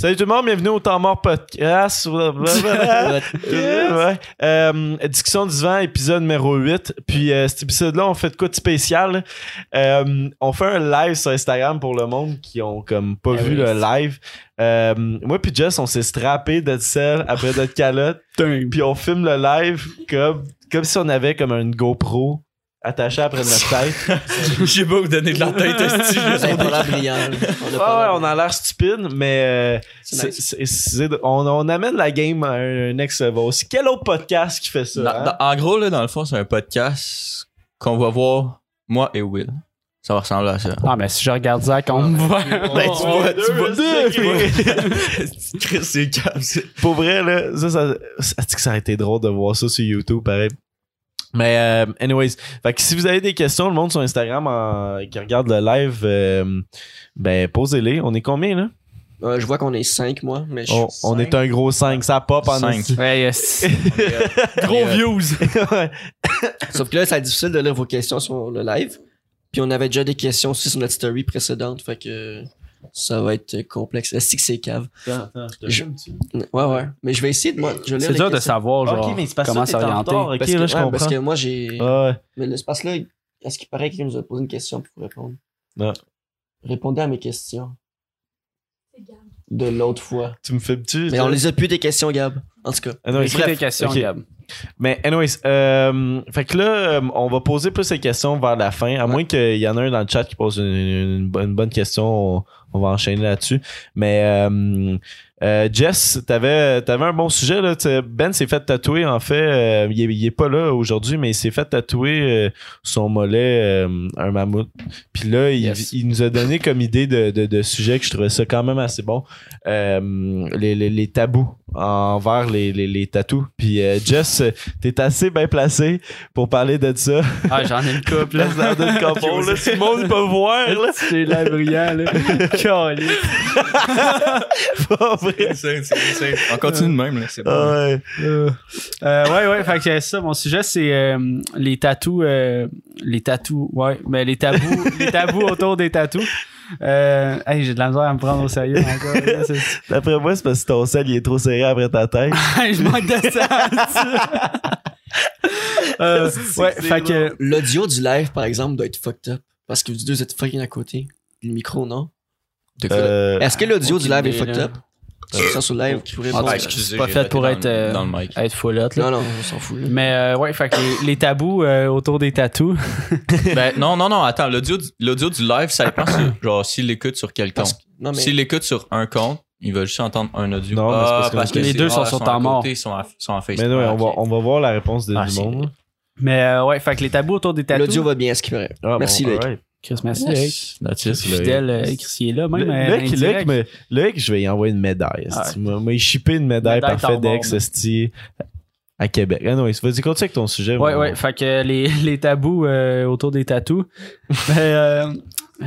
Salut tout le monde, bienvenue au Temps Mort Podcast. ouais. Euh, discussion du vent, épisode numéro 8. Puis euh, cet épisode-là, on fait de quoi de spécial? Euh, on fait un live sur Instagram pour le monde qui ont comme pas Eh vu oui. le live. Moi puis Jess, on s'est strappé de sel après notre calotte. Puis on filme le live comme, comme si on avait comme une GoPro attachée après notre tête. Je sais pas vous donner de la tête, Ça pas. l'air brillant. là. On a Ouais, pas ouais, l'air- on a l'air stupide, mais euh, C'est c'est- nice. c'est- c'est- on, on amène la game à un, un next level. C'est quel autre podcast qui fait ça? Dans- hein? dans- en gros, là, dans le fond, c'est un podcast qu'on va voir, moi et Will. Ça va ressembler à ça. Ah, mais si je regarde Zach, on me voit. Ben, tu vois, tu vois, deux, tu vois. Chris, c'est calme, c'est- Pour vrai, là, ça, ça, ça, que ça aurait été drôle de voir ça sur YouTube, pareil? Mais, euh, anyways, fait que si vous avez des questions, le monde sur Instagram en- qui regarde le live, euh, ben, posez-les. On est combien, là? Euh, je vois qu'on est 5, moi. Mais je On, suis on est un gros 5, ça pop en Cinq. esti. Ouais, yes. Gros views. Ouais. Sauf que là, c'est difficile de lire vos questions sur le live. Puis on avait déjà des questions aussi sur notre story précédente. Fait que ça va être complexe. Est-ce que c'est cave? Attends, attends, je? Ouais, ouais. Mais je vais essayer de moi. Je vais lire C'est dur de savoir, genre, mais comment s'orienter. Parce, que, là, je ouais, comprends. parce que moi, j'ai. Ouais. Mais l'espace là, est-ce qu'il paraît qu'il nous a posé une question pour répondre? Non. Répondez à mes questions. De l'autre fois. Tu me fais-tu? Mais on les a plus des questions, Gab. En tout cas. Ah non, Écris bref, tes questions. Gab. Mais anyways, euh, fait que là, euh, on va poser plus ces questions vers la fin, à moins qu'il y en ait un dans le chat qui pose une, une bonne- une bonne question, on, on va enchaîner là-dessus. Mais euh, euh, Jess, t'avais avais un bon sujet là. Ben s'est fait tatouer en fait. euh, il, est, il est pas là aujourd'hui, mais il s'est fait tatouer euh, son mollet euh, un mammouth. Puis là, il, Yes. il nous a donné comme idée de, de, de sujet que je trouvais ça quand même assez bon. Euh, les, les, les tabous envers les, les, les tatous. Puis euh, Jess, t'es assez bien placé pour parler de ça. Ah, j'en ai une couple, là. Dans notre là, tout le monde peut voir, là. C'est l'air brillant, là. On continue de même, là. C'est bon. Ouais. Euh, ouais, ouais, fait que c'est ça. Mon sujet, c'est euh, les tatous. euh, les tatous, ouais, mais les tabous, les tabous autour des tatous. Euh, hey, j'ai de la misère à me prendre au sérieux encore. là, c'est- D'après moi, c'est parce que ton sel il est trop serré après ta tête. je manque de euh, ouais, fait que. L'audio du live, par exemple, doit être fucked up. Parce que vous deux êtes fucking à côté. Le micro, non? Euh, Est-ce que l'audio du live est fucked up? C'est ça sur le live qui pourrait Ah, répondre. Ah, c'est excusez, pas j'ai fait pour dans- être, euh, dans le mic. Être là. Non, non, on s'en fout. là. Mais euh, ouais, fait que les, les tabous euh, autour des tatous. Ben, non, non, non, attends, l'audio du, l'audio du live, ça dépend sur, genre, s'il l'écoute sur quel Parce compte. que- non, mais S'il l'écoute sur un compte, il va juste entendre un audio. Non, mais c'est parce que- parce que Les c'est- deux sont ah, sur à temps mort. côté, Ils sont, à, sont en face. mais non, Ah, on, va, on va voir la réponse de, Ah, du c'est- monde. Mais euh, ouais, fait que les tabous autour des tatous. l'audio va bien, ce qui paraît. Ah, Merci, bon, alright. Chris. Loïc. Fidèle, euh, Chris, il est là, même. euh, Loïc, je vais y envoyer une médaille. Ah. Moi, moi, il shipper une médaille, Médaille par FedEx, à Québec. Ah non, vas-y, continue avec ton sujet. Ouais, mon- ouais. Fait que les, les tabous euh, autour des tatous. ben, euh,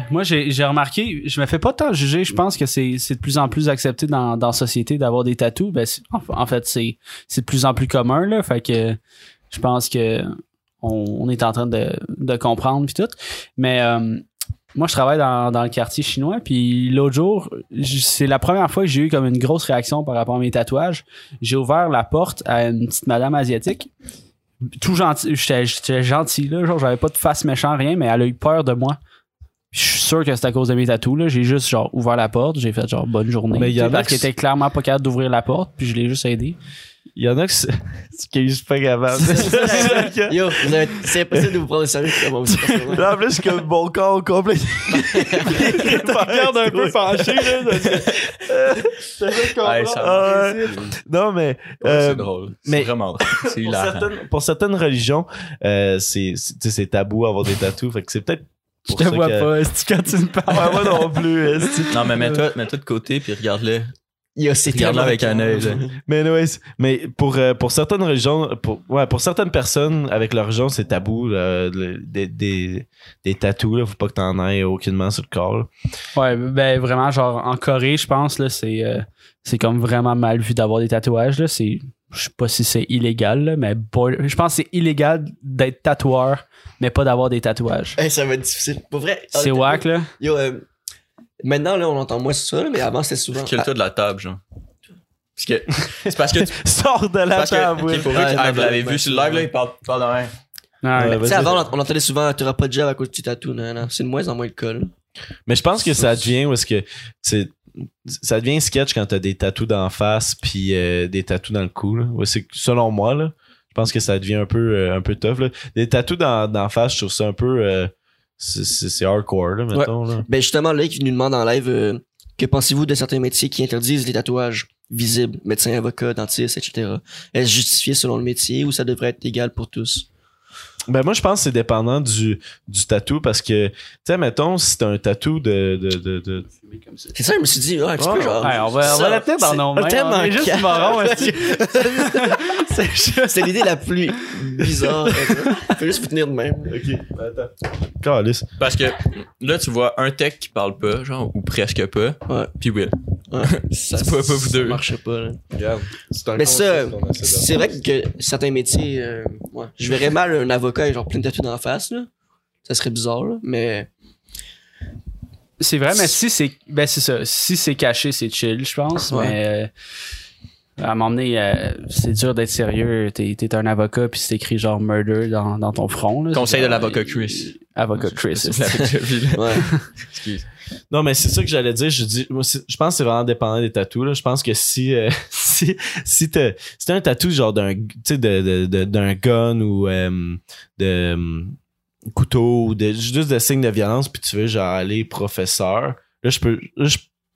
moi, j'ai j'ai remarqué, je me fais pas tant juger. Je pense que c'est c'est de plus en plus accepté dans, dans la société d'avoir des tatous. Ben, c'est- en, en fait, c'est c'est de plus en plus commun, là. Fait que je pense que on, on est en train de, de comprendre puis tout. Mais euh, moi, je travaille dans, dans le quartier chinois. Puis l'autre jour, c'est la première fois que j'ai eu comme une grosse réaction par rapport à mes tatouages. J'ai ouvert la porte à une petite madame asiatique tout gentil. J'étais gentil, là. Genre, j'avais pas de face méchant, rien, mais elle a eu peur de moi. Je suis sûr que c'est à cause de mes tatous, là. J'ai juste, genre, ouvert la porte. J'ai fait, genre, bonne journée. Mais il y en a parce qui- qu'elle était clairement pas capable d'ouvrir la porte, puis je l'ai juste aidé. Il y en a qui, s- qui est juste pas capable. Yo, c'est impossible de vous prendre au sérieux. Là, en plus, je suis comme mon corps au complet. regarde un peu penché, là. Ouais. Non, mais. Ouais, euh, c'est drôle. mais- C'est vraiment drôle. C'est pour, certaines, pour certaines religions, euh, c'est c'est- tu sais, c'est tabou avoir des tatous. Fait que c'est peut-être. Je te vois que- pas, est quand tu me parles. Ouais, moi non plus. esti. Non, mais mets-toi, mets-toi de côté puis regarde-le. Yo, c'est Regarde-le tellement avec un œil. Mais anyways, mais pour, euh, pour certaines religions, pour, ouais, pour certaines personnes avec leur religion, c'est tabou. là, le- des, des, des tatous, là, faut pas que t'en aies aucunement sur le corps. là. Ouais, ben vraiment, genre en Corée, je pense, là, c'est euh, c'est comme vraiment mal vu d'avoir des tatouages. Là. C'est, je sais pas si c'est illégal, là, mais boy- je pense que c'est illégal d'être tatoueur, mais pas d'avoir des tatouages. Hey, ça va être difficile. Pour vrai. C'est wack, là. Yo, euh, Maintenant, là, on entend moins ça, mais avant, c'était souvent. Quel toi de la table, genre. Parce que, c'est parce que, Sors de la parce que, table, oui. pour non, vous l'avez vu sur le live, là, il parle, il parle de rien. Ouais. Ouais, Tu avant, on entendait souvent, t'auras pas de job à cause du tatou, non, non. C'est de moins en moins le cas, là. Mais je pense que ça devient parce que c'est ça devient sketch quand t'as des tatous d'en face puis euh, des tatous dans le cou. Là. Ouais, c'est selon moi là. Je pense que ça devient un peu euh, un peu tough là. Des tatous dans, d'en face, je trouve ça un peu euh, c'est, c'est- c'est hardcore là, mettons là. Ben, justement, là, qui nous demande en live, euh, que pensez-vous de certains métiers qui interdisent les tatouages visibles, médecin, avocat, dentiste, etc. Est-ce justifié selon le métier ou ça devrait être égal pour tous? Ben moi je pense que c'est dépendant du du tatou parce que tu sais mettons si t'as un tatou de de de, de- C'est ça, je me suis dit, un petit Ouais, peu genre. Ouais, on va, va la tenir dans c'est nos mains. tellement On est juste C'est juste- C'est l'idée la plus bizarre. Faut juste vous tenir de même. OK, ben, attends. Parce que, là, tu vois un tech qui parle pas, genre, ou presque pas, Ouais. puis Will. Ouais. Ça, C'est pas- pas vous deux. Ça marche pas, là. Regarde, c'est un Mais ça, c'est vrai que certains métiers, euh, ouais, je verrais mal un avocat avec genre plein de tatous dans la face, là. Ça serait bizarre, là. Mais C'est vrai, mais si c'est ben c'est ça. Si c'est caché, c'est chill, je pense. Ouais. Mais euh, à un moment donné, euh, c'est dur d'être sérieux. T'es es un avocat puis c'est écrit genre murder dans, dans ton front. là. Conseil de genre, l'avocat euh, Chris. Avocat Chris. Là. ouais. Excuse. Non, mais c'est ça que j'allais dire. Je dis, je pense que c'est vraiment dépendant des tatous. Là. Je pense que si euh, si si t'as un tatou genre d'un de, de, gun ou euh, de euh, couteau ou juste de signes de violence puis tu veux genre aller professeur, là je peux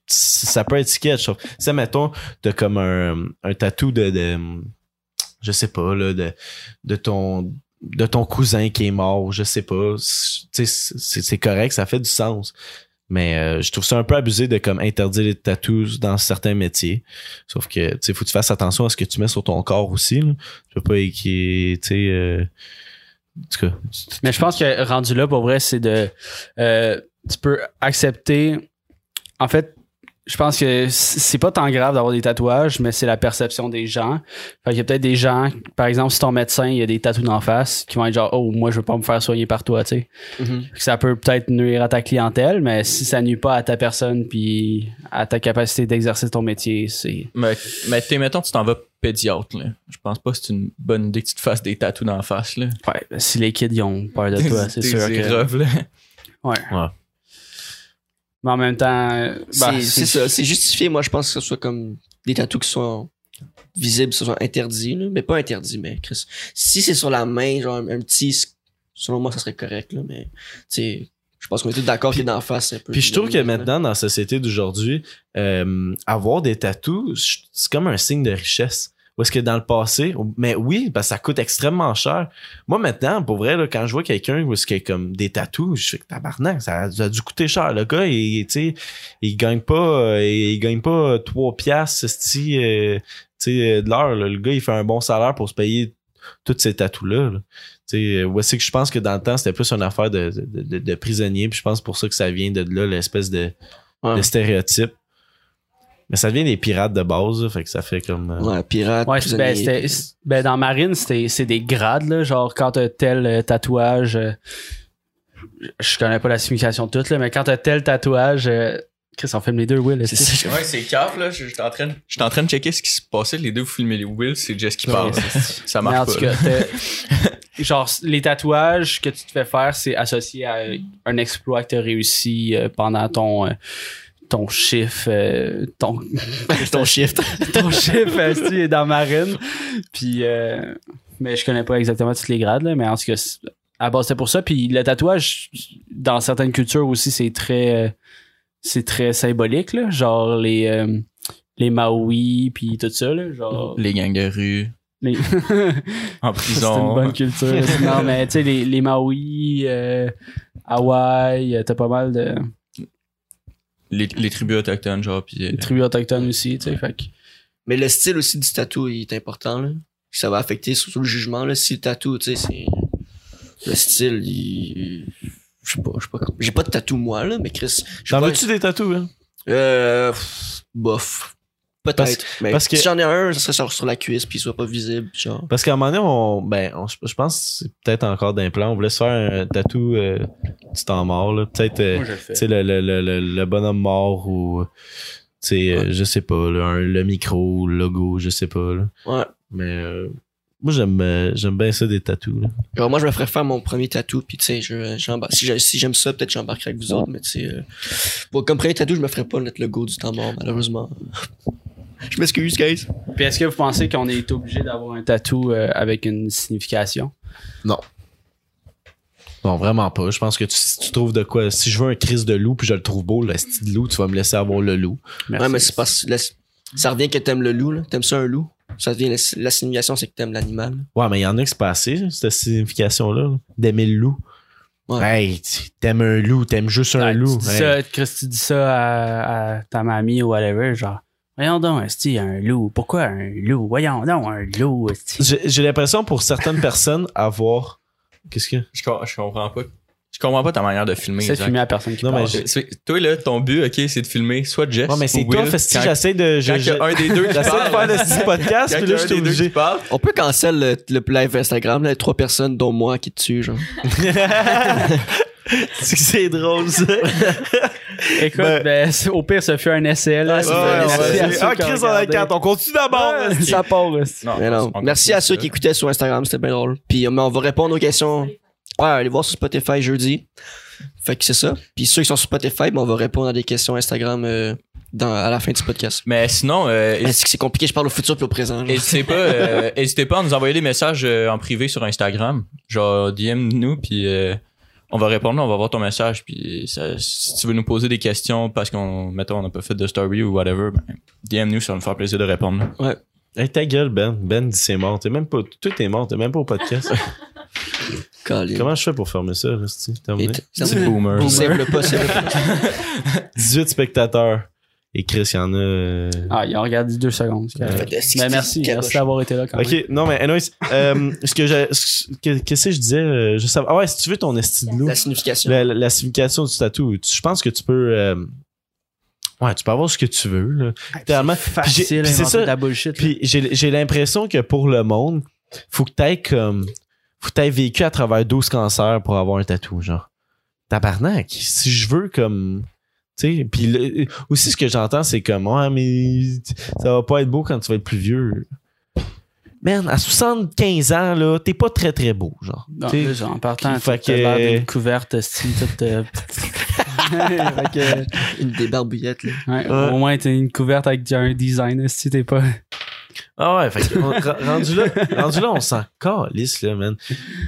ça peut être sketch. Ça mettons t'as comme un un tatou de, de je sais pas là de de ton de ton cousin qui est mort, je sais pas. C'est correct, ça fait du sens. Mais euh, je trouve ça un peu abusé de comme interdire les tattoos dans certains métiers. Sauf que tu sais, faut que tu fasses attention à ce que tu mets sur ton corps aussi. Là. Tu peux pas équiper, tu sais. euh, Mais je pense que rendu là, pour vrai, c'est de. euh, tu peux accepter. En fait, je pense que c'est pas tant grave d'avoir des tatouages, mais c'est la perception des gens. Fait qu'il y a peut-être des gens, par exemple, si ton médecin, il y a des tatous d'en face, qui vont être genre, oh, moi, je veux pas me faire soigner par toi, tu sais. Mhm. Fait que Ça peut peut-être nuire à ta clientèle, mais si ça nuit pas à ta personne puis à ta capacité d'exercer ton métier, c'est. Mais, mais t'es, mettons, tu t'en vas pédiatre, là. Je pense pas que c'est une bonne idée que tu te fasses des dans la face, là. Ouais, ben, si les kids ils ont peur de toi, c'est sûr que. là. Ouais. Ouais. Mais en même temps, bah, c'est ça. C'est justifié, moi, je pense que ce soit comme des tatous qui sont visibles, ce soit interdits, là. Mais pas interdits, mais Chris. Si c'est sur la main, genre un, un petit, selon moi, ça serait correct, là. Mais, tu sais, je pense qu'on est tous d'accord que d'en face, un peu. Puis je trouve que maintenant, dans la société d'aujourd'hui, euh, avoir des tatous, c'est comme un signe de richesse. Ou est-ce que dans le passé, mais oui, parce que ça coûte extrêmement cher. Moi maintenant, pour vrai, là, quand je vois quelqu'un où est-ce qu'il y a comme des tatous, je fais que tabarnak, ça a, ça a dû coûter cher. Le gars, il, sais, il gagne pas, euh, il gagne pas trois piastres, esti, euh, sais, de l'heure. Le gars, il fait un bon salaire pour se payer tous ces tatous-là. là. Tu sais, euh, ouais, c'est que je pense que dans le temps, c'était plus une affaire de, de, de, de prisonnier. Puis je pense pour ça que ça vient de là, l'espèce de, Ouais. de stéréotype. Mais ça devient des pirates de base, là, fait que ça fait comme. euh, Ouais, pirate. Ouais, c'est- ben, prisonnier. c'était- c'est- ben, dans Marine, c'était, c'est des grades, là. Genre, quand t'as tel euh, tatouage, euh, je connais pas la signification de tout, là, mais quand t'as tel tatouage, euh, Chris, on filme les deux, Will. C'est. Ouais, c'est caf, là. J'étais en train, j'étais en train de checker ce qui se passait. Les deux, vous filmez les Will, c'est Jess qui parle. ça Mais en marche tout pas. cas, là. t'as- genre, les tatouages que tu te fais faire, c'est associé à un exploit que t'as réussi euh, pendant ton, euh, ton chiffre, euh, ton, ton shift. ton chiffre est dans Marine. Puis, euh, mais je connais pas exactement toutes les grades, là, mais en cas, c'est- à base, c'est pour ça. Puis le tatouage, dans certaines cultures aussi, c'est très, euh, c'est très symbolique, là. Genre les, euh, les puis tout ça, là. Genre, Les gangs de rue, les- en c'est prison. une bonne culture. non, mais tu sais, les, les euh, Hawaï, t'as pas mal de Les, les tribus autochtones, genre, puis... euh, tribus autochtones aussi, tu sais. Fait que- Mais le style aussi du tatou il est important, là. Ça va affecter surtout le jugement, là. Si le tatou, tu sais, c'est. Le style, il. Je sais pas, je sais pas. J'ai pas de tatou, moi, là, mais Chris. je sais T'en pas- veux-tu des tatous, hein? Euh. pff, Bof. Peut-être. Parce- mais parce que- si j'en ai un, ça serait sur, sur la cuisse puis il soit pas visible. Genre. Parce qu'à un moment donné, on, ben, on- je pense que c'est peut-être encore d'implant. On voulait se faire un tatou euh, du temps mort, là. Peut-être, euh, Moi, je le fais. tu sais, le, le, le, bonhomme mort ou, tu sais, euh, je sais pas, là, un- le micro, le logo, je sais pas, là. Ouais. Mais, euh, moi, j'aime, j'aime bien ça des tatous, moi, je me ferais faire mon premier tatou, puis tu sais, je, si, j'ai- si j'aime ça, peut-être j'embarquerai avec vous autres, mais tu sais, euh, comme premier tatou, je me ferais pas notre logo du temps mort, malheureusement. Je m'excuse, guys. Puis est-ce que vous pensez qu'on est obligé d'avoir un tatou euh, avec une signification? Non, vraiment pas. Je pense que tu, si tu trouves de quoi. Si je veux un crise de loup puis je le trouve beau, le style de loup, tu vas me laisser avoir le loup. Merci. Ouais, mais c'est parce que la- ça revient que t'aimes le loup, là. T'aimes ça un loup? Ça devient la, la signification, c'est que t'aimes l'animal. Ouais, mais il y en a qui c'est pas assez, cette signification-là, là, d'aimer le loup. Ouais. Hey, tu- t'aimes un loup, t'aimes juste un Ouais, loup. Tu dis Hey. ça, Chris, tu dis ça à, à ta mamie ou whatever, genre, voyons donc, esti, un loup. Pourquoi un loup? Voyons donc, un loup, esti. J'ai l'impression pour certaines personnes avoir. Qu'est-ce que? Je, je comprends pas. Je comprends pas ta manière de filmer. C'est filmer à personne qui Non, parle. Toi, là, ton but, ok, c'est de filmer soit Jess. Ouais, mais c'est ou toi, Quand- j'essaie de. Quand je- un des deux J'essaie de faire le petit podcast, puis là, je suis obligé. On peut cancel le, le live Instagram, là, les trois personnes, dont moi, qui te tue, genre. c'est que c'est drôle, ça. Écoute, Ben- ben, au pire, ça fait un essai, là. Ouais, C'est- ouais, merci ouais, à ouais. ceux Ah, qui ont Chris, on a regardé. quatre. On continue d'abord. Ouais, ça part. Non, Mais non. on Merci à ceux ça. qui écoutaient sur Instagram, c'était bien drôle. Puis euh, mais on va répondre aux questions. Ouais, allez voir sur Spotify jeudi. Fait que c'est ça. Puis ceux qui sont sur Spotify, ben, on va répondre à des questions Instagram euh, dans, à la fin du podcast. Mais sinon, euh, c'est que c'est compliqué, je parle au futur puis au présent. N'hésitez pas, euh, hésitez pas à nous envoyer des messages euh, en privé sur Instagram. Genre, DM nous, puis euh, on va répondre, on va voir ton message. Puis ça- si tu veux nous poser des questions parce qu'on, mettons, on n'a pas fait de story ou whatever, ben, DM nous, ça va nous faire plaisir de répondre. Hey, ta gueule, Ben. Ben dit c'est mort. T'es même pas. Tout est mort. T'es même pas au podcast. Colin. Comment je fais pour fermer ça? Terminé? Et t- C'est boomer. Boomer. Save-le pas, save-le pas. 18 spectateurs. Et Chris, il y en a. euh, Ah, ils ont regardé deux secondes. Ben, merci. Merci d'avoir été là quand même. Ok, non, mais anyways, euh, ce que j'ai. ce que- Qu'est-ce que je disais? euh, Je savais. Ah ouais, si tu veux ton esti de loup. La signification. La, la- la signification du tatou. Je pense que tu peux. euh, ouais, tu peux avoir ce que tu veux, là. J'ai- facile c'est ça. de la bullshit. Puis j'ai j'ai l'impression que pour le monde, faut que t'aies comme. Faut que t'aies vécu à travers 12 cancers pour avoir un tatou, genre. Tabarnak. Si je veux comme. Tu sais, puis le- aussi ce que j'entends, c'est comme, ouais, mais ça va pas être beau quand tu vas être plus vieux. Man, à 75 ans, là, t'es pas très très beau, genre. Non, Tu plus, en partant, fait tu as l'air que- d'une couverte, style, toute. euh, fait que, Une des barbouillettes, là. ouais, Ouais. Au moins, t'es une couverte avec un design, si t'es pas. Ah ouais, fait que, rendu là, rendu là, on s'en calisse, là, man.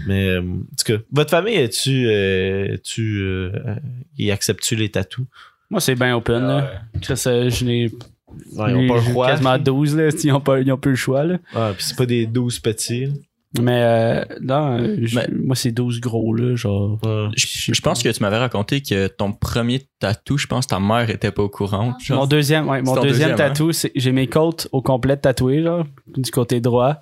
Mais, euh, en tout cas, votre famille, es-tu, euh, tu, euh, y acceptes-tu les tatous? Moi, c'est bien open, là. Chris, euh, je n'ai. Ouais, ils ont pas le choix. quasiment 12, là. Ils ont pas, ils ont plus le choix, là. Ah, pis c'est pas des 12 petits. là. Mais, euh, non, euh, je- moi, c'est 12 gros, là. Genre. Ouais. Je, je pense que tu m'avais raconté que ton premier tatou, je pense que ta mère était pas au courant. genre. Mon deuxième, ouais, mon deuxième, deuxième, tatou, c'est j'ai mes côtes au complet tatouées, genre, du côté droit.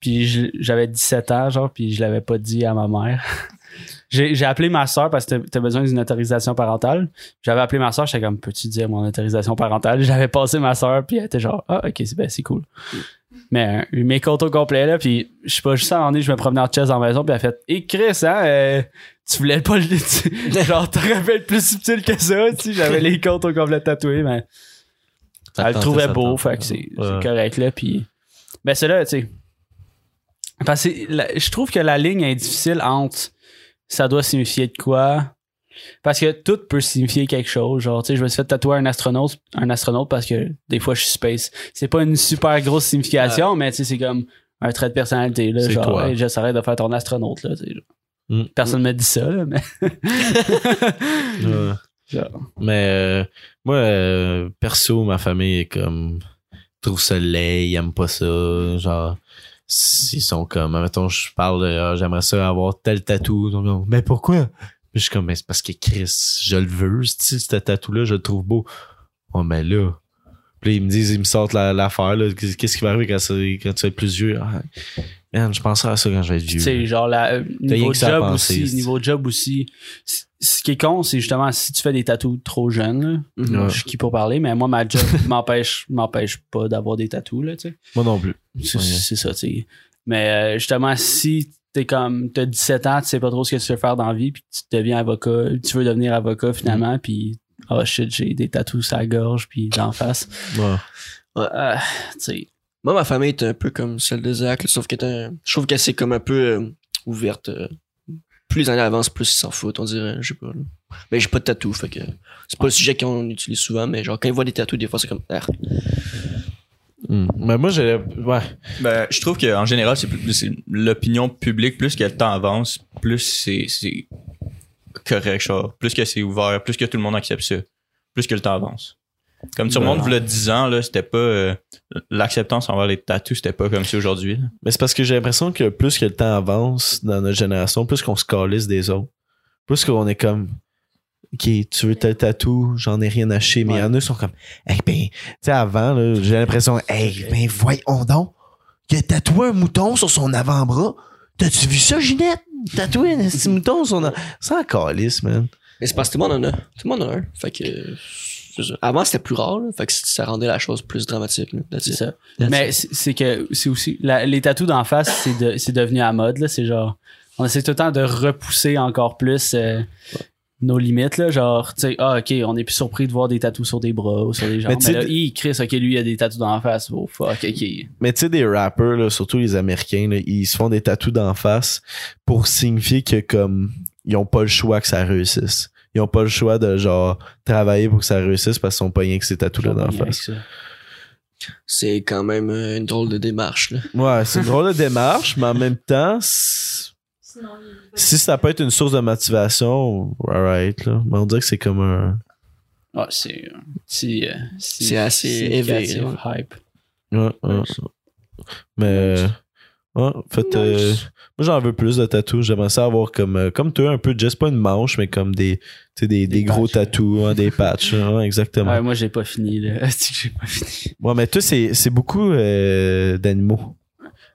Puis j'avais 17 ans, genre, puis je l'avais pas dit à ma mère. J'ai appelé ma soeur parce que t'as- besoin d'une autorisation parentale. J'avais appelé ma soeur, j'étais comme, peux-tu dire mon autorisation parentale? J'avais passé ma soeur, puis elle était genre, ah, ok, c'est ben, c'est cool. Mais euh, mes côtes au complet, là, puis je sais pas, juste à un moment donné, je me promenais en dans la maison, puis elle a fait, hé Chris, hein, euh, tu voulais pas le. tu- genre, t'aurais pu être plus subtil que ça, tu sais, j'avais les côtes au complet tatouées, mais. Elle le trouvait beau, fait que c'est Ouais. correct là. Puis, ben c'est là, tu sais. Parce que la- je trouve que la ligne est difficile entre ça doit signifier de quoi? Parce que tout peut signifier quelque chose. Genre, tu sais, je me suis fait tatouer un astronaute, un astronaute parce que des fois je suis space. C'est pas une super grosse signification, mais tu sais, c'est comme un trait de personnalité. Là, genre, toi. hey, j'essaierai de faire ton astronaute. Là, tu sais. Mm. Personne m'a dit ça, là, mais. Ouais. Genre. Mais euh, moi, euh, perso, ma famille est comme trouve ça laid, ils aiment pas ça. Genre, ils sont comme, mettons, je parle de Ah, j'aimerais ça avoir tel tatou. Mais pourquoi? Puis je suis comme, mais c'est parce que Chris, je le veux, ce tatou-là, je le trouve beau. Oh, mais là. Puis ils me disent, ils me sortent la- l'affaire, là. Qu'est-ce qui va arriver quand, quand tu vas être plus vieux? Ah, man, je penserai à ça quand je vais être Tu vieux. sais, genre, la, euh, niveau job penser, aussi, niveau job aussi. Ce qui est con, c'est justement si tu fais des tatous trop jeunes, là, Mhm. Ouais. je suis qui pour parler, mais moi, ma job m'empêche, m'empêche pas d'avoir des tatous, là, tu sais. Moi non plus. C'est Ouais. ça, tu sais. Mais euh, justement, si t'es comme, t'as 17 ans, tu sais pas trop ce que tu veux faire dans la vie, puis tu deviens avocat, tu veux devenir avocat Mm. finalement, puis oh shit, j'ai des tatous à la gorge, puis d'en face. Ouais. Euh, tu sais, Moi, ma famille est un peu comme celle de Zach, là, sauf que je trouve qu'elle c'est comme un peu euh, ouverte. euh. plus les années avancent, plus ils s'en foutent, on dirait. Je sais pas. là. Mais j'ai pas de tatou, fait que c'est pas le sujet qu'on utilise souvent, mais genre quand ils voient des tatous, des fois c'est comme ah. Hmm. Mais moi, j'ai. Ouais. Ben, je trouve qu'en général, c'est plus- c'est l'opinion publique, plus que le temps avance, plus c'est correct, genre. Plus que c'est ouvert, plus que tout le monde accepte ça, plus que le temps avance. Comme tout le monde, a 10 ans, là, c'était pas. euh, L'acceptance envers les tatous, c'était pas comme ça aujourd'hui. là. Mais c'est parce que j'ai l'impression que plus que le temps avance dans notre génération, plus qu'on se calisse des autres. Plus qu'on est comme. Ok, tu veux tel tatou, j'en ai rien à chier. Mais il y en a qui sont comme. Hey, ben, tu sais, avant, là, j'ai l'impression. Hey, ben, voyons donc. Il a tatoué un mouton sur son avant-bras. T'as-tu vu ça, Ginette? Tatoué un petit mouton sur son avant Ça en calisse, man. Mais c'est parce que tout le monde en a. Tout le monde en a un. Fait que. c'est ça. Avant c'était plus rare, là, fait que ça rendait la chose plus dramatique. c'est ça. That's Mais c'est c'est que c'est aussi la- les tatous d'en face, c'est de- c'est devenu à mode là. C'est genre on essaie tout le temps de repousser encore plus euh, nos limites là. Genre tu sais ah ok on est plus surpris de voir des tatous sur des bras ou sur des jambes. Mais Mais, tu sais, là, Chris ok lui il a des tatous d'en face. Oh fuck ok. Mais tu sais, des rappers, là, surtout les Américains, là, ils se font des tatous d'en face pour signifier que comme ils ont pas le choix que ça réussisse. Ils ont pas le choix de genre travailler pour que ça réussisse parce qu'ils sont pas rien que ces tatous là d'en face. C'est quand même euh, une drôle de démarche. Là. Ouais, c'est une drôle de démarche, mais en même temps, Sinon, il- si ça peut être une source de motivation, alright, là. Mais on dirait que c'est comme un. Ouais, c'est petit, euh, si- C'est assez élevé, hype. Ouais, ouais. Mais. euh, Ouais, en fait, euh, moi j'en veux plus de tatous. J'aimerais ça avoir comme, euh, comme toi, un peu, juste pas une manche, mais comme des, tu sais, des, des, Des gros tatous, hein, des patchs. Ouais, exactement. Ouais, Ouais, moi j'ai pas fini là. C'est que j'ai pas fini? mais toi, c'est c'est beaucoup euh, d'animaux.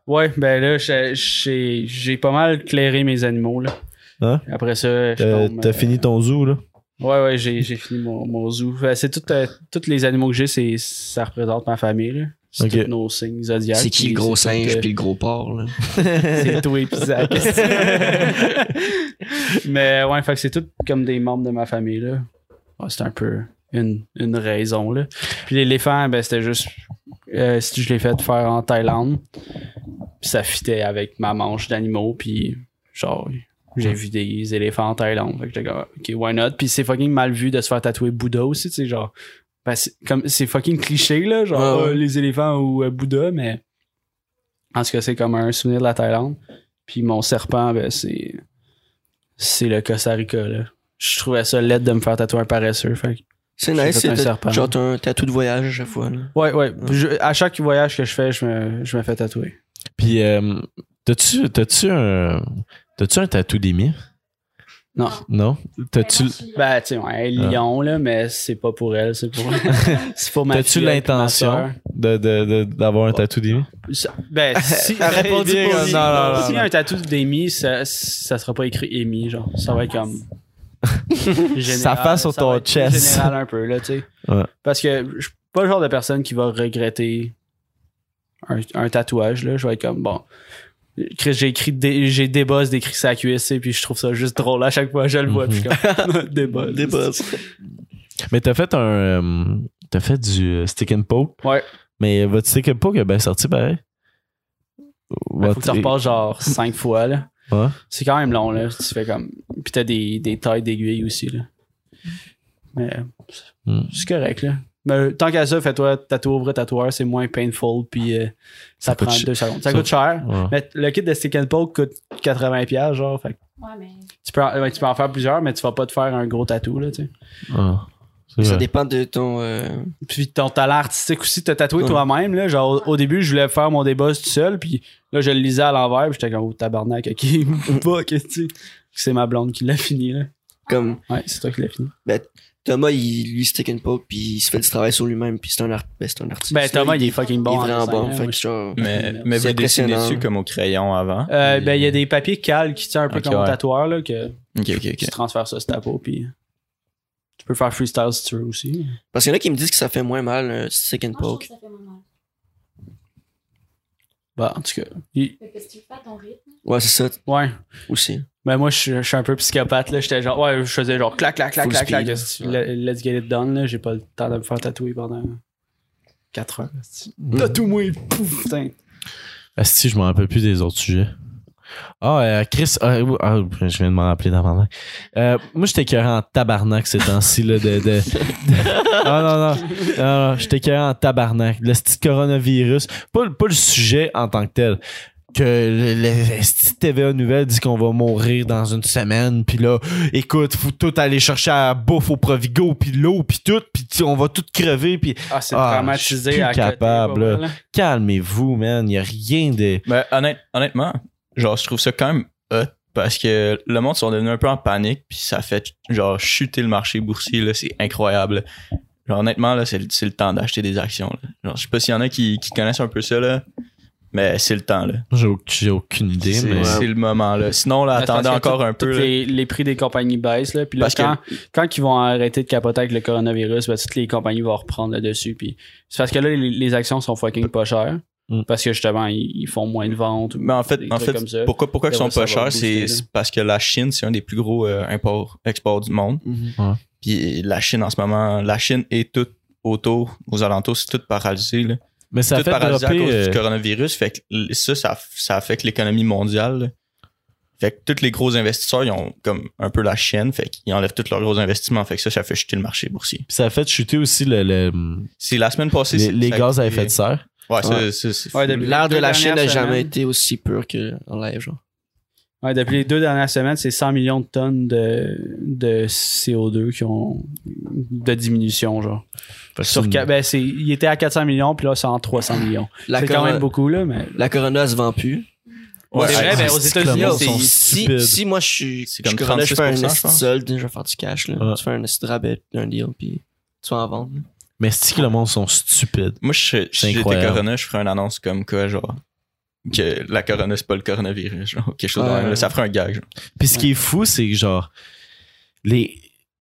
Ouais, ben là j'ai- pas mal clairé mes animaux là. Hein? Après ça, je T'as tombe, t'as euh, fini ton zoo, là? Ouais, ouais, j'ai, j'ai fini mon, mon zoo. Fait, c'est tout, euh, tous les animaux que j'ai, c'est, ça représente ma famille. Là. C'est tous nos signes zodiaques. C'est qui le gros singe euh, puis le gros porc là? C'est toi et puis Zach. Mais ouais, fait que c'est tout comme des membres de ma famille. Là. Ouais, c'est un peu une, une raison. Là. Puis l'éléphant, ben, c'était juste. Euh, si je l'ai fait faire en Thaïlande, puis ça fitait avec ma manche d'animaux, puis genre. J'ai vu des éléphants en Thaïlande. Fait que j'étais comme, ok, why not? Puis c'est fucking mal vu de se faire tatouer Bouddha aussi, tu sais, genre. Ben, c'est, comme, c'est fucking cliché, là, genre Ouais, euh, les éléphants ou euh, Bouddha, mais en tout cas, c'est comme un souvenir de la Thaïlande. Puis mon serpent, ben, c'est. C'est le Costa Rica, là. Je trouvais ça laid de me faire tatouer un paresseux. Fait que- C'est nice, genre t'as un tatou de voyage à chaque fois. Là. Ouais, ouais. Je- à chaque voyage que je fais, je me, je me fais tatouer. Puis, euh, t'as-tu t'as-tu un, t'as-tu un tatou d'émir? Non. Non? T'as-tu Ben, tu sais, ouais, un lion, là, mais c'est pas pour elle, c'est pour. c'est pour ma t'as-tu l'intention sœur. de, de, de- d'avoir un tatou d'émir? Ça- Ben, si. Répondu pour non, non, non, S'il y a non. un tatou d'Amy, ça, ça sera pas écrit Amy, genre. Ça va être comme. Sa face sur ça ton chest. Général un peu, là, tu sais. Ouais. Parce que je suis pas le genre de personne qui va regretter un, un tatouage, là. Je vais être comme, bon. Chris, j'ai écrit des, j'ai des bosses d'écrit cuisse, tu sais, puis je trouve ça juste drôle à chaque fois je le vois, puis je suis comme, des bosses. Mais t'as fait un. euh, t'as fait du euh, stick and poke. Ouais. Mais votre stick and poke est bien sorti pareil? Il faut que tu repasses genre cinq fois, là. Ouais. C'est quand même long, là. Tu fais comme. Puis t'as des, des tailles d'aiguilles aussi, là. Mais Hmm. c'est correct, là. Mais tant qu'à ça, fais-toi tatouer au vrai tatoueur, c'est moins painful, puis euh, ça, prend deux secondes. Ça, ça- coûte cher. Ouais. Mais le kit de stick and poke coûte 80$, genre. Fait Ouais, mais. tu peux, en, tu peux en faire plusieurs, mais tu vas pas te faire un gros tatou, là, tu sais. Ah, Ça dépend de ton. euh, Puis ton talent artistique aussi, t'as tatoué Ouais. toi-même, là. Genre, au, au début, je voulais faire mon débat tout seul, puis là, je le lisais à l'envers, puis j'étais comme, oh, tabarnak, ok, que tu sais. C'est ma blonde qui l'a fini, là. comme Ouais, c'est toi qui l'as fini. Thomas, il, lui, stick and poke, puis il se fait du travail sur lui-même, puis c'est un, art, ben, c'est un artiste. Ben, Thomas, il est fucking bon. Il est en vraiment bon. hein, Fait que genre, Mais, mais vous dessinez dessus comme au crayon avant? Euh, ben, il y a des papiers cal qui tiennent un peu comme un ouais. tatoueur, là, que Ok, ok, tu transfères ça sur ta peau, puis tu peux faire freestyle si tu veux aussi. Parce qu'il y en a qui me disent que ça fait moins mal, un stick and Moi, je trouve poke. que ça fait moins mal. Bah, en tout cas. il- Fait que tu à ton rythme, Ouais, c'est ça, Ouais. aussi. Ben, moi, je suis- je suis un peu psychopathe, là. J'étais genre, ouais, je faisais genre clac, clac, clac, Full clac, clac. speed. Let's get it done, là. J'ai pas le temps de me faire tatouer pendant 4 heures. esti. Tatoue-moi, pouf, putain. si je m'en rappelle plus des autres sujets. Ah, euh, Chris, ah, ah, je viens de m'en rappeler d'avant. Euh, moi, j'étais écœuré en tabarnak ces temps-ci, là, de, de, de- Ah, non, non, non, non, j'étais écœuré en tabarnak. Le petit coronavirus, pas, le- pas le sujet en tant que tel. Que le, le, TVA Nouvelle dit qu'on va mourir dans une semaine, puis là, écoute, faut tout aller chercher à la bouffe au Provigo, puis l'eau, puis tout, puis on va tout crever, puis Ah, c'est Ah, traumatisé je suis plus à capable, calmez-vous, man, y a rien de... Ben, honnête- honnêtement, genre, je trouve ça quand même hot parce que le monde sont devenus un peu en panique puis ça fait genre chuter le marché boursier là, c'est incroyable. Genre, honnêtement, là, c'est le, c'est le temps d'acheter des actions. Là. Genre, je sais pas s'il y en a qui, qui connaissent un peu ça, là, mais c'est le temps, là. J'ai au- j'ai aucune idée, C'est mais... c'est le moment, là. Sinon, là, attendez encore un peu. Les, les prix des compagnies baissent, là. Puis là, Parce que- quand, quand ils vont arrêter de capoter avec le coronavirus, ben, toutes les compagnies vont reprendre le dessus. Puis c'est parce que là, les, les actions sont fucking pas chères. Mm. Parce que justement, ils, ils font moins de ventes. Mais en fait, des en trucs fait comme ça. pourquoi, pourquoi ils sont pas chers, c'est parce que la Chine, c'est un des plus gros euh, imports, exports du monde. Mhm. Puis la Chine, en ce moment, la Chine est toute autour, aux alentours, c'est tout paralysé, là. Mais ça tout fait paralysé à cause euh, du coronavirus. Fait que ça, ça, ça affecte l'économie mondiale. là. Fait que tous les gros investisseurs, ils ont comme un peu la chienne. Fait qu'ils enlèvent tous leurs gros investissements. Fait que ça, ça fait chuter le marché boursier. Puis ça a fait chuter aussi le, le- C'est la semaine passée. les, c'est- les ça a gaz à effet de serre. Ouais, c'est Ouais. L'air de la Chine n'a jamais été aussi pur qu'en live, genre. Ouais, depuis les deux dernières semaines, c'est 100 millions de tonnes de, de CO2 qui ont de diminution, genre. Sur, une- ben, c'est, il était à 400 millions, puis là, c'est en 300 millions. La, c'est quand corona- même beaucoup, là, mais. la Corona se vend plus. Ouais, c'est vrai, ben, aux que États-Unis, Si, si moi je suis, C'est je comme Corona, je fais un 36%, je esti pense. solde, je vais faire du cash, là. Ouais. Tu fais un rabais, un deal, puis tu vas en vendre. là. Mais c'est que le monde sont stupides? Moi, je, serais- si j'étais. Corona, je ferais une annonce comme quoi, genre, que la Corona, c'est pas le coronavirus. Genre, quelque chose de Ouais. même. Ça ferait un gag, genre. Puis ce qui est fou, c'est que genre les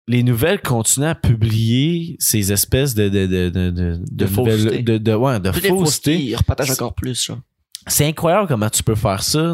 les nouvelles continuent à publier ces espèces de de de de de, De nouvelles- fausseté. de, de ouais de fausseté. faussetés, ils repartagent encore plus, genre. C'est incroyable comment tu peux faire ça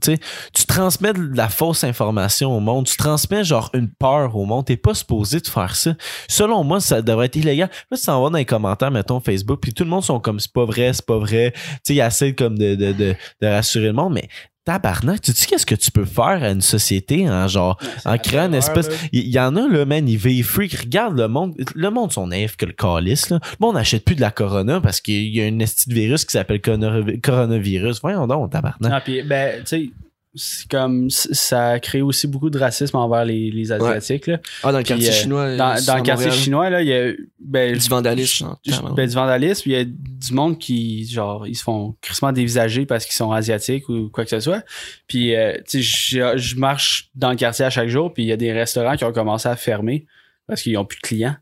tu transmets de la fausse information au monde, tu transmets genre une peur au monde, t'es pas supposé de faire ça. Selon moi, ça devrait être illégal. Là, tu s'en vas dans les commentaires mettons Facebook, puis tout le monde sont comme c'est pas vrai, c'est pas vrai. Tu sais, ils essaient comme de de de, de rassurer le monde mais Tabarnak, tu sais qu'est-ce que tu peux faire à une société en genre en créant une espèce il y, en a là man ils vivent freak. Regarde le monde le monde sont naïfs que le calice là. Le monde n'achète plus de la corona parce qu'il y a une esti de virus qui s'appelle corona- coronavirus. Voyons donc tabarnak. Ah, puis, ben, tu sais, c'est comme. Ça a créé aussi beaucoup de racisme envers les, les Asiatiques, là. Ah, dans le Puis, quartier euh, chinois. Dans, euh, dans à le quartier Montréal. chinois, là, il y a. Ben, Du vandalisme, je- clairement. ben, du vandalisme, il y a du monde qui, genre, ils se font crissement dévisager parce qu'ils sont asiatiques ou quoi que ce soit. Puis, euh, tu sais, je je marche dans le quartier à chaque jour, puis il y a des restaurants qui ont commencé à fermer parce qu'ils ont plus de clients.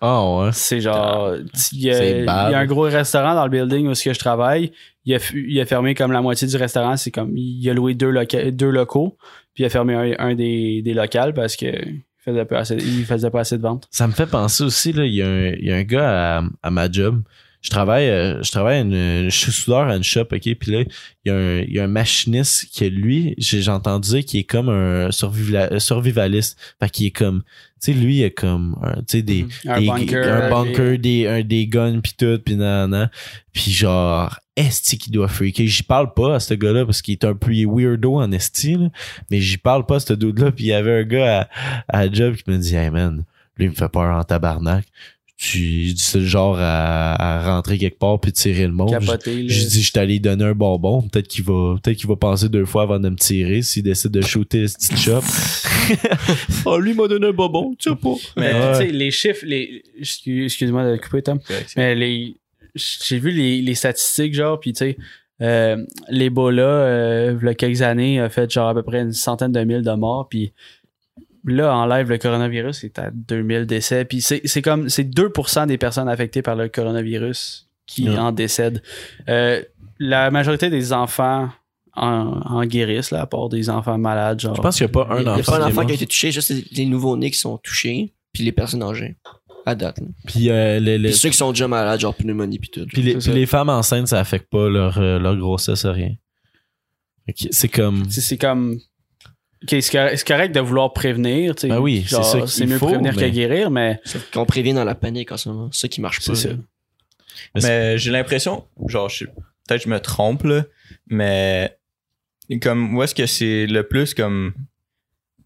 ah ouais C'est genre, il y, a, il y a un gros restaurant dans le building où ce que je travaille. Il a, fu- il a fermé comme la moitié du restaurant. C'est comme, il a loué deux, loca- deux locaux, puis il a fermé un, un des, des locales parce que il faisait pas assez, il faisait pas assez de ventes. ça me fait penser aussi là il y, a un- il y a un gars à, à ma job je travaille euh, je travaille à une, je suis soudeur à une shop ok puis là il y a un il y a un machiniste qui lui j'ai entendu dire qu'il est comme un euh, survivaliste fait qu'il est comme tu sais lui il est comme un- tu sais des Un des- bunker. un bunker, des, un, des guns pis tout, pis nan, nan. Pis genre, esti qui doit freaker. J'y parle pas à ce gars-là parce qu'il est un peu il est weirdo en esti, là. Mais j'y parle pas à ce dude-là. Pis il y avait un gars à, à job qui me dit, hey man, lui il me fait peur en tabarnak. Tu dis c'est le genre à, à rentrer quelque part puis tirer le monde. Capoté, là. Je dis, je t'allais lui donner un bonbon. Peut-être qu'il va, peut-être qu'il va penser deux fois avant de me tirer s'il décide de shooter ce petit shop. oh, lui m'a donné un bonbon, tu sais pas. Mais Ouais. tu sais, les chiffres, les, excuse- excuse-moi de couper, Tom. Mais les, j'ai vu les, les statistiques, genre, puis tu sais, euh, l'Ebola, euh, il y a quelques années, a fait genre à peu près une centaine de mille de morts, puis là, en live, le coronavirus est à 2000 décès. Puis c'est c'est comme, c'est 2% des personnes affectées par le coronavirus qui en décèdent. Euh, la majorité des enfants en, en guérissent, là, à part des enfants malades. Genre. Je pense qu'il n'y a pas un Il n'y a enfant. pas un qui est enfant qui a été touché, juste les- les nouveaux-nés qui sont touchés, puis les personnes âgées. À date. Puis, euh, les, les- Puis ceux qui sont déjà malades, genre pneumonie puis tout. puis les, puis les femmes enceintes, ça affecte pas leur, euh, leur grossesse, rien. C'est comme. C'est c'est comme. ok, c'est correct, de vouloir prévenir. tu sais. Ben oui, c'est ça C'est mieux faut, prévenir mais- que guérir, mais Sauf qu'on prévient dans la panique en ce moment. C'est ça qui marche pas. c'est ça. Mais Mais j'ai l'impression, genre, peut-être que je me trompe, là, mais comme, où est-ce que c'est le plus comme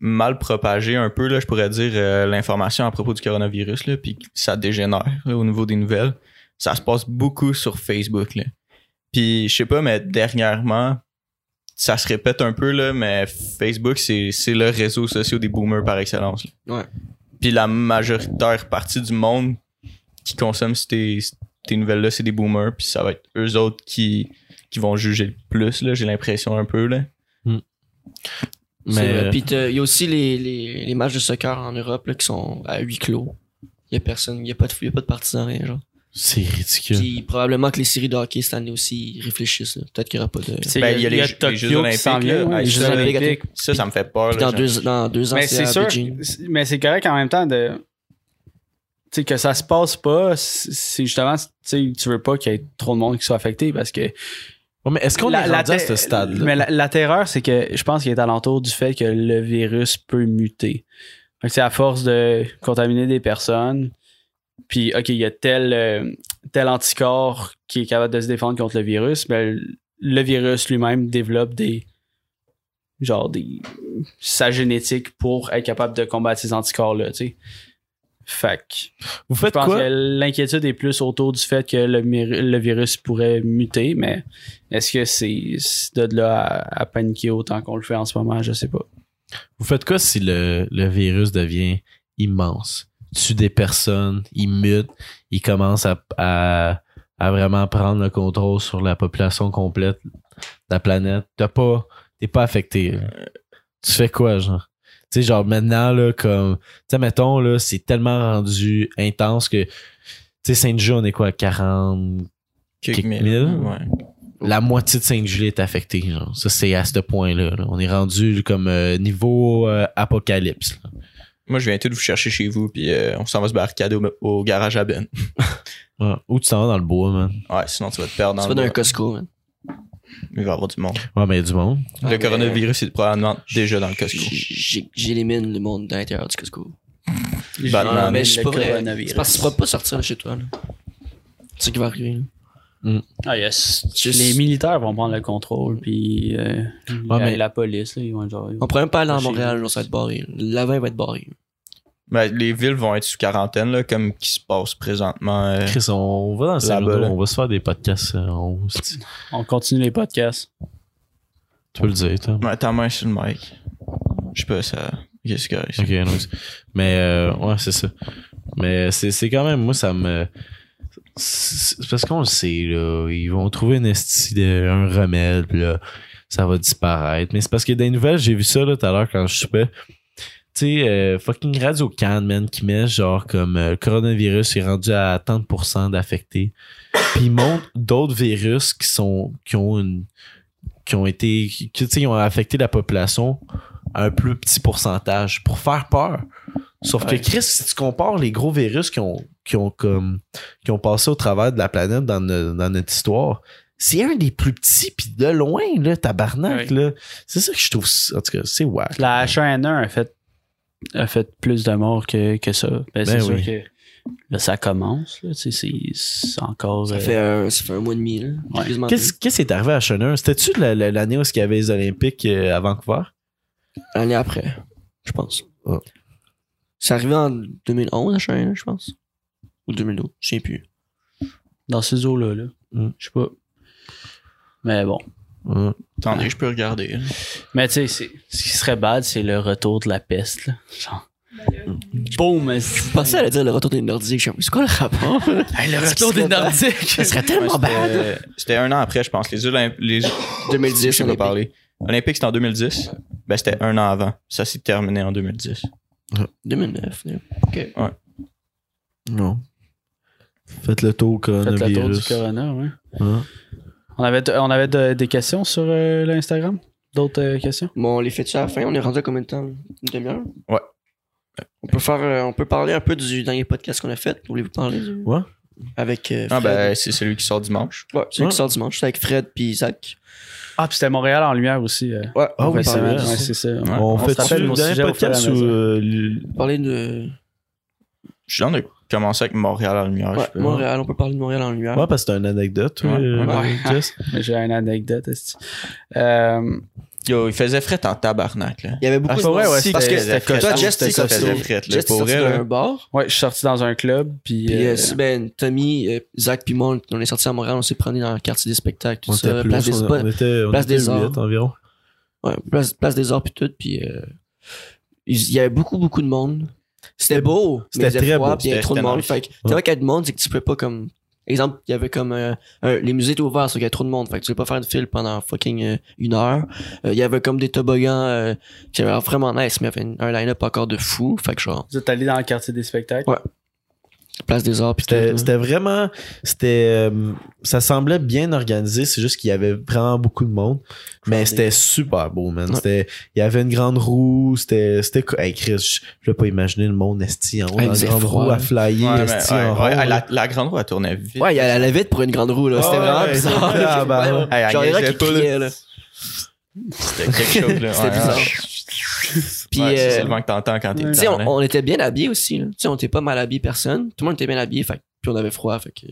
mal propagé un peu, là, je pourrais dire, euh, l'information à propos du coronavirus, là, puis que ça dégénère là, au niveau des nouvelles. Ça se passe beaucoup sur Facebook, là. Puis, je sais pas, mais dernièrement, ça se répète un peu, là, mais Facebook, c'est c'est le réseau social des boomers par excellence. là. Ouais. Puis la majoritaire partie du monde qui consomme ces, ces nouvelles-là, c'est des boomers, puis ça va être eux autres qui, qui vont juger le plus, là, j'ai l'impression un peu, là. C'est Mais. Puis il y a aussi les, les, les matchs de soccer en Europe là, qui sont à huis clos. Il y a personne, il y a pas de, il y a pas de partisans, rien, genre. C'est ridicule. Puis probablement que les séries de hockey cette année aussi ils réfléchissent. là. Peut-être qu'il y aura pas de. C'est- Ben, il y a les Jeux- les Jeux Tokyo qui s'en olympiques, là. ouais, les les Jeux Jeux olympiques. Ça, ça me fait peur, Puis là. dans deux, dans deux ans, Mais c'est sûr, mais c'est correct en même temps de. Tu sais, que ça se passe pas, c'est c'est justement, tu sais, tu veux pas qu'il y ait trop de monde qui soit affecté parce que. Ouais, mais est-ce qu'on La- est la à ce stade-là? Mais la, la terreur, c'est que je pense qu'il est alentour du fait que le virus peut muter. C'est à force de contaminer des personnes. Puis, OK, il y a tel, euh, tel anticorps qui est capable de se défendre contre le virus. Ben, le virus lui-même développe des. Genre, des. sa génétique pour être capable de combattre ces anticorps-là, tu sais. Que. Vous Je faites pense quoi? que l'inquiétude est plus autour du fait que le, virus pourrait muter, mais est-ce que c'est de là à, à paniquer autant qu'on le fait en ce moment? Je sais pas. Vous faites quoi si le, le virus devient immense? Tue des personnes, il mute, il commence à, à, à vraiment prendre le contrôle sur la population complète de la planète. T'as pas, t'es pas affecté. là. Tu fais quoi, genre? Tu sais, genre maintenant, là, comme, tu sais, mettons, là, c'est tellement rendu intense que, tu sais, Saint-Jean, on est quoi, 40, Quelques mille. mille? Ouais. la moitié de Saint-Julie est affectée. Genre. Ça, c'est à ce point-là. là. On est rendu comme euh, niveau euh, apocalypse. là. Moi, je viens tout de vous chercher chez vous, puis euh, on s'en va se barricader au, au garage à Ben. Ouais. Ou tu t'en vas dans le bois, man. Ouais, sinon tu vas te perdre Tu dans vas le dans un bois. Costco, man. Il va y avoir du monde. Ouais, mais il y a du monde. Ah, le mais- coronavirus est probablement déjà dans le Costco. J'élimine le monde de l'intérieur du Costco. Batman. Ah, mais je suis Le pas vrai. C'est parce que tu pourras pas sortir de chez toi. C'est ce qui va arriver. là. Ah, yes. Les militaires vont prendre le contrôle, puis euh, la, mais- la police, là, ils vont genre. On pourrait même pas aller à Montréal, là, ça va être barré. L'avant va être barré. Ben, les villes vont être sous quarantaine, là, comme qui se passe présentement. euh, Chris, on va dans le là. on va se faire des podcasts. euh, on- On continue les podcasts. Tu peux le dire, toi. Ouais, ta main sur le mic. Je sais pas, ça. C'est correct. Ok, anyways. Mais, euh, ouais, c'est ça. Mais c'est c'est quand même, moi, ça me. C'est parce qu'on le sait, là. Ils vont trouver une esti de, un remède, puis là, ça va disparaître. Mais c'est parce que les nouvelles, j'ai vu ça, là, tout à l'heure, quand je soupais. Tu sais, euh, fucking Radio Can, man, qui met genre comme euh, le coronavirus est rendu à 30% d'affectés. Puis ils montrent d'autres virus qui sont qui ont une qui ont été qui, tu sais, ils ont affecté la population à un plus petit pourcentage pour faire peur. Sauf Ouais. que Chris, si tu compares les gros virus qui ont qui ont comme qui ont passé au travers de la planète dans, dans notre histoire, c'est un des plus petits puis de loin là, tabarnak là. C'est ça que je trouve en tout cas, c'est wack. La H1N1 a fait, a fait plus de morts que, que ça. Ben, c'est Ben sûr oui. que là, ça commence. Là, c'est, c'est encore. Ça euh, fait, un, ça fait un mois et demi. Là. Ouais. Qu'est-ce qu'est-ce qui est arrivé à Cheneur? C'était-tu la- la- l'année où il y avait les Olympiques euh, à Vancouver? L'année après, je pense. Ah. C'est arrivé en 2011, à Chine, je pense. Ou 2012, je sais plus. dans ces eaux-là. Là. Mm. Je sais pas. Mais bon. Ouais. Attendez, je peux regarder. Mais tu sais, c'est- ce qui serait bad, c'est le retour de la peste. Là. Genre. Boum! Je pensais à aller dire le retour des Nordiques. Je suis comme, C'est quoi le rapport? Hey, le Ce retour des. Nordiques! Ça serait tellement Ouais, bad. c'était- C'était un an après, je pense. Les Olymp- les 2010, je Olympique. parler. Olympique, c'était en 2010. Ben, c'était un an avant. Ça s'est terminé en 2010. 2009. là. Ok. Non. Faites le tour au Faites le tour du corona, ouais. Hein? On avait, on avait de- des questions sur euh, l'Instagram? D'autres euh, questions? Bon, on les fait à la fin. On est rendu à combien de temps? Une demi-heure? Ouais. On peut, faire, euh, on peut parler un peu du dernier podcast qu'on a fait. Voulez-vous parler du- Ouais. Avec euh, Ah, Fred? ben, c'est celui qui sort dimanche. Ouais, c'est lui Ouais. qui sort dimanche. C'est avec Fred puis Zach. Ah, puis c'était Montréal en lumière aussi. euh, Ouais, Ah oui, c'est vrai. Ouais, c'est ça. On, On fait le dernier podcast ou euh, Parler de Je suis dans de commencer avec Montréal en lumière. ouais, je peux. Montréal. On peut parler de Montréal en lumière. Ouais, parce que c'est une anecdote, Ouais. euh, Ouais. J'ai une anecdote. Euh, Yo, il faisait fret en tabarnak, là. Il y avait beaucoup Ah, de vrai, monde. ouais, parce que toi, Jess, c'était ça faisait fret, là, Jess, pour sorti vrai, là. d'un bar. ouais, je suis sorti dans un club. Puis, Puis, euh, euh, ben, Tommy, euh, Zach puis moi, on est sortis à Montréal, on s'est promené dans le quartier des spectacles, tout On ça, était plus, place des, on, pas- on était, on place était des arts. environ. ouais, place, place des arts puis tout, puis euh, il y avait beaucoup, beaucoup de monde. C'était beau, mais C'était il très froid, beau. puis il y avait C'était- trop de monde. nice. Fait que, tu Ouais. vois qu'il y a de monde, c'est que tu peux pas comme, exemple, il y avait comme, euh, un- les musées étaient ouverts, sauf qu'il y a trop de monde, fait que tu peux pas faire de fil pendant fucking euh, une heure. Euh, il y avait comme des toboggans, euh, qui avaient l'air vraiment nice, mais il y avait une- un line-up encore de fou, fait que genre, Vous êtes allé dans le quartier des spectacles? Ouais. Place des arts puis tout. C'était vraiment. C'était. euh, ça semblait bien organisé, c'est juste qu'il y avait vraiment beaucoup de monde. Mais c'était super beau, man. Ouais. C'était. Il y avait une grande roue, c'était. Hey Chris, je je peux pas imaginer le monde esti en haut Hey, dans une grande froid, roue à hein. flyer, Ouais, esti ouais, en ouais, rond, la, grande roue, elle tournait vite. Ouais, il allait vite pour une grande roue, là. C'était vraiment ouais, bizarre. ah, bah, elle niaisait qui pas, là. C'était quelque chose, là. C'était Ouais, bizarre. ouais. Puis, Ouais, c'est le vent que t'entends quand t'es tu Tu sais, dedans, on, on était bien habillés aussi, là. Tu sais, on était pas mal habillés personne. Tout le monde était bien habillé, fait puis on avait froid, fait que.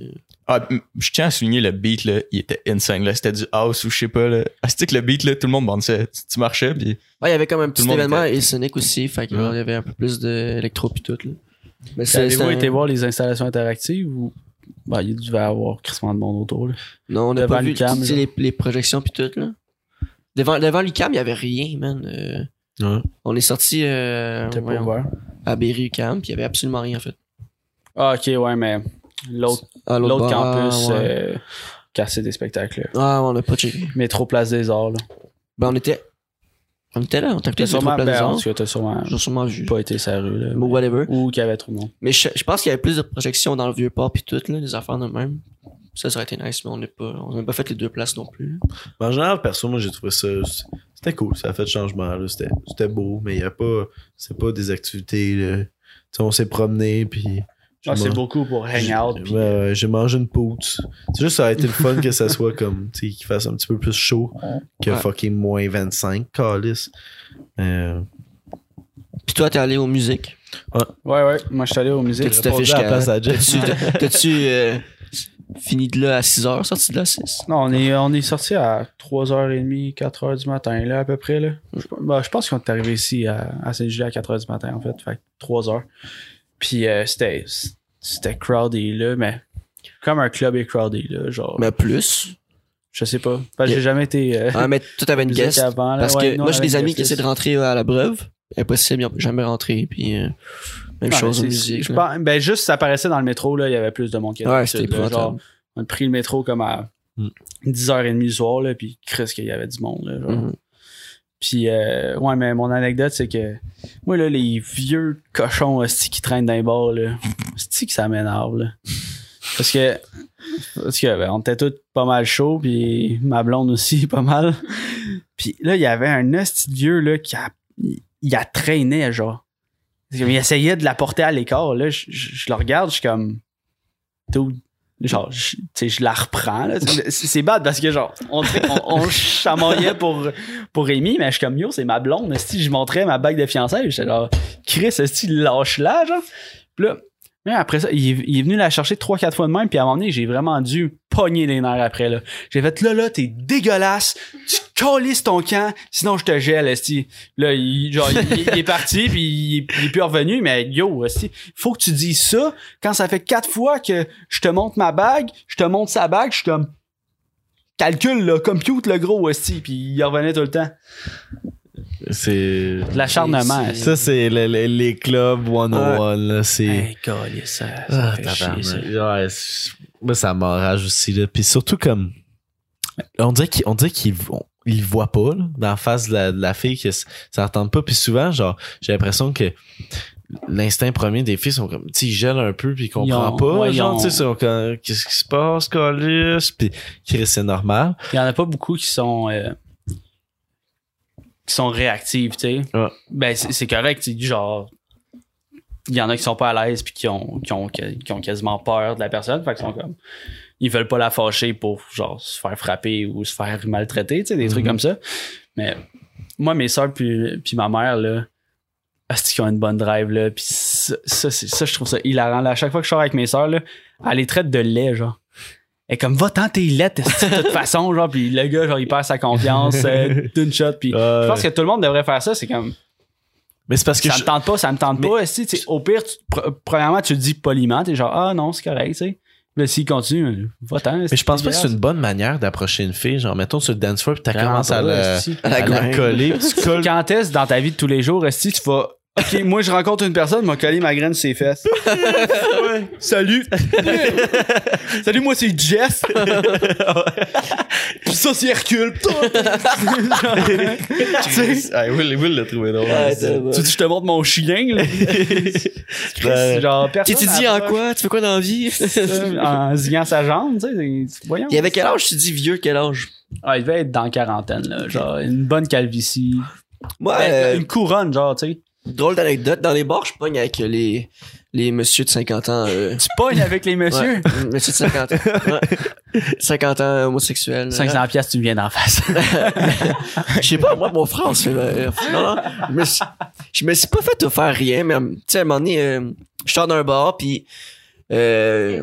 Ah, je tiens à souligner le beat, là, il était insane, là. C'était du house ou je sais pas, là. Ah, c'était que le beat, là, tout le monde bandait. Tu, tu marchais, puis Ouais, il y avait comme un petit événement était- et Sonic aussi, fait que Ouais. genre, il y avait un peu plus d'électro puis tout, là. Mais Avez-vous été voir les installations interactives ou. Bah, il devait y avoir crissement de monde autour. Là? Non, on n'a pas vu les, les projections puis tout, là. Devant, devant l'UCAM, il y avait rien, man. Euh, Ouais. on est sorti euh, ouvert. à Berry UCAM, puis il y avait absolument rien, en fait. Ah, ok, ouais, mais l'autre campus, ouais. euh, quartier des spectacles. là. Ah, on n'a pas checké. Métro Place des Arts. Là. Ben, on était. On était là, on t'a sûrement, ben, t'as sûrement J'ai sûrement vu. pas été sur la rue. Là, Ou whatever. Ou qu'il y avait trop de monde. Mais je, je pense qu'il y avait plus de projections dans le vieux port puis tout, là, des affaires de même. Ça, ça aurait été nice, mais on n'a pas, on n'a pas fait les deux places non plus. Mais en général, perso, moi, j'ai trouvé ça. C'était cool, ça a fait changement, là. C'était c'était beau, mais il y a pas. C'est pas des activités, là. Tu sais, on s'est promené, puis. Ah, j'ai c'est beaucoup pour hang out. Ouais, ouais, j'ai mangé une poutre. C'est juste, ça aurait été le fun que ça soit comme, tu sais, qu'il fasse un petit peu plus chaud que Ouais. fucking moins 25, calice. Euh, Puis toi, t'es allé aux musiques? Ouais, ouais. Moi, je suis allé au musée. T'as-tu ta répondu fiche à la qu'à- place à Jess. T'as-tu, t'as- t'as-tu euh, fini de là à 6h, sorti de là à 6? Non, on est, on est sorti à 3h30, 4h du matin, là, à peu près. Là. Je, bah, je pense qu'on est arrivé ici à, à Saint-Julie à 4h du matin, en fait. Fait que 3h. Puis euh, c'était, c'était crowded, là, mais comme un club est crowded, là. Genre, Mais plus. je sais pas. Parce que j'ai jamais été. Euh, Ah, mais toi, t'avais une guest. avant. Parce Ouais, que non, moi, j'ai des amis qui essaient de rentrer à la breuve. Impossible, ils n'ont jamais rentré. Puis, euh, même chose aux musiques. je pense- ben, juste, ça apparaissait dans le métro, là, il y avait plus de monde qui Ouais, c'était Genre, épouvantable. on a pris le métro comme à Mm. 10h30 du soir, là, puis Chris, qu'il y avait du monde, là. genre. Mhm. Puis, euh, ouais, mais mon anecdote, c'est que moi, là, les vieux cochons hostie, qui traînent dans les bars, là, c'est que ça m'énerve, là. Parce que, parce que ben, on était tous pas mal chauds, puis ma blonde aussi, pas mal. Puis là, il y avait un hostie vieux, là, qui a, il a traîné, genre. Il essayait de la porter à l'écart, là. Je, je- je le regarde, je suis comme. Dude, Genre, je, je la reprends, là. C'est bad parce que, genre, on, on, chamaillait pour, pour Rémi, mais je suis comme, yo, c'est ma blonde. Si je montrais ma bague de fiançailles, j'étais genre, Chris, est-ce lâche-la, genre? Puis là, mais après ça, il est, venu la chercher trois, quatre fois de même, puis à un moment donné, j'ai vraiment dû pogner les nerfs après, là. J'ai fait, là, là, t'es dégueulasse, tu calisses ton camp, sinon je te gèle, esti. Là, il, genre, il, est parti, puis il, est- plus revenu, mais yo, esti, faut que tu dises ça quand ça fait quatre fois que je te montre ma bague, je te montre sa bague, je suis comme, calcule, là, compute le gros, esti, puis il revenait tout le temps. C'est. De l'acharnement. Ça, c'est le- le- les clubs 101, là. C'est. Hey, ça, ça Ah, fait tabarnak. chier, ça. Ouais, moi, ça m'enrage aussi, là. Puis surtout, comme. On dirait qu'ils on dirait qu'ils vont. ils le voient pas là, dans la face de la, de la fille que ça entend pas puis souvent genre j'ai l'impression que l'instinct premier des filles sont comme tu sais ils gèlent un peu puis ils comprennent ont- pas ouais, ils genre ont- tu sais ils sont comme qu'est-ce qui se passe Calis puis Chris, c'est normal Il y en a pas beaucoup qui sont euh, qui sont réactives, tu sais. Ouais. Ben c'est correct, tu genre il y en a qui sont pas à l'aise puis qui ont, qui ont qui ont quasiment peur de la personne, fait qu'ils sont comme ils veulent pas la fâcher pour genre se faire frapper ou se faire maltraiter, tu sais, des trucs Mhm. comme ça. Mais moi mes soeurs puis puis ma mère là qu'ils ont une bonne drive là? Puis ça, ça je trouve ça hilarant là. à chaque fois que je sors avec mes soeurs là elle les traite de lait genre et comme va tant t'es laite esti, de toute façon genre puis le gars genre il perd sa confiance euh, d'une shot puis je pense que tout le monde devrait faire ça c'est comme mais c'est parce que ça je- me tente pas ça me tente Mais- pas sais, au pire tu- pr- premièrement tu le dis poliment t'es genre ah non c'est correct tu sais Là, s'il continue, va tant. mais je pense pas que c'est une bonne manière d'approcher une fille genre mettons sur le dance floor puis t'as commencé à, la, À la à la grind. coller puis tu colles Quand est-ce dans ta vie de tous les jours, est-ce que tu vas. Ok, moi je rencontre une personne, m'a collé ma graine sur ses fesses. Salut! Salut, moi c'est Jess! Puis ça c'est Hercule! tu sais, Will, Will l'a trouvé drôle Ouais, t'as- tu veux que je te montre mon chien, là? Ouais. Genre, Tu personne. t'es dit en approche quoi? Tu fais quoi dans la vie? En zillant sa jambe, tu sais. c'est- Voyons. Il y avait quel âge? Tu dis vieux, quel âge? Ah, il devait être dans la quarantaine, là. Genre, une bonne calvitie. Moi, euh, Une couronne, genre, tu sais. Drôle d'anecdote. Dans les bars, je pogne avec les, les messieurs de 50 ans. euh, Tu pognes avec les messieurs? Ouais, monsieur de 50 ans. Ouais. 50 ans homosexuel. 500 piastres, tu me viens d'en face. Je sais pas, moi, mon frère, euh, non, non. Je me, suis, je me suis pas fait offrir rien, mais tu sais, à un moment donné, euh, je sors d'un bar, puis. Euh,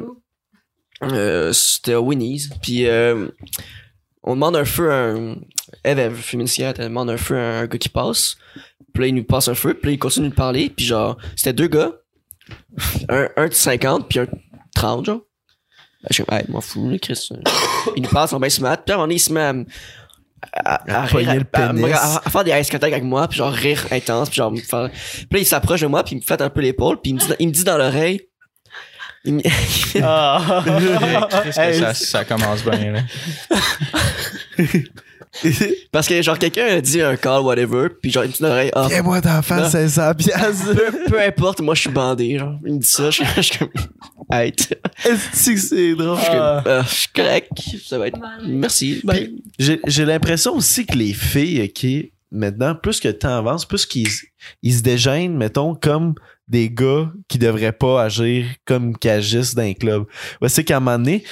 euh, c'était à Winnie's, puis euh, on demande un feu à un. Eve, elle veut fumer une cigarette, elle demande un feu à un gars qui passe. Puis là, il nous passe un feu, puis là, il continue de parler, puis genre, c'était deux gars. Un, un de 50, puis un de 30, genre. Ben, je suis comme, hey, m'en fous, là, Chris. il nous passe, on bien se mettre, puis à un moment donné, il se met à, me- à, à, À rire, pogner le à- à- pénis. à- à faire des ice avec moi, puis genre rire intense, puis genre me faire... Puis là, il s'approche de moi, puis il me flatte un peu l'épaule, puis il me dit, il me dit dans l'oreille... il me-. Qu'est-ce que Hey, ça, ça commence bien, là. Parce que genre quelqu'un a dit un call, whatever, puis genre dit dans l'oreille, ah, Viens-moi d'en face Non. 500 piastres. peu, peu importe, moi je suis bandé, genre. Il me dit ça, je, je suis comme... Hey, Est-ce que c'est drôle? je suis comme, Ah. euh, je suis correct, ça va être... Merci, j'ai l'impression aussi que les filles, qui maintenant, plus que le temps avance, plus qu'ils ils se dégênent, mettons, comme des gars qui devraient pas agir comme qu'ils agissent dans un club. Ouais, c'est qu'à un moment donné,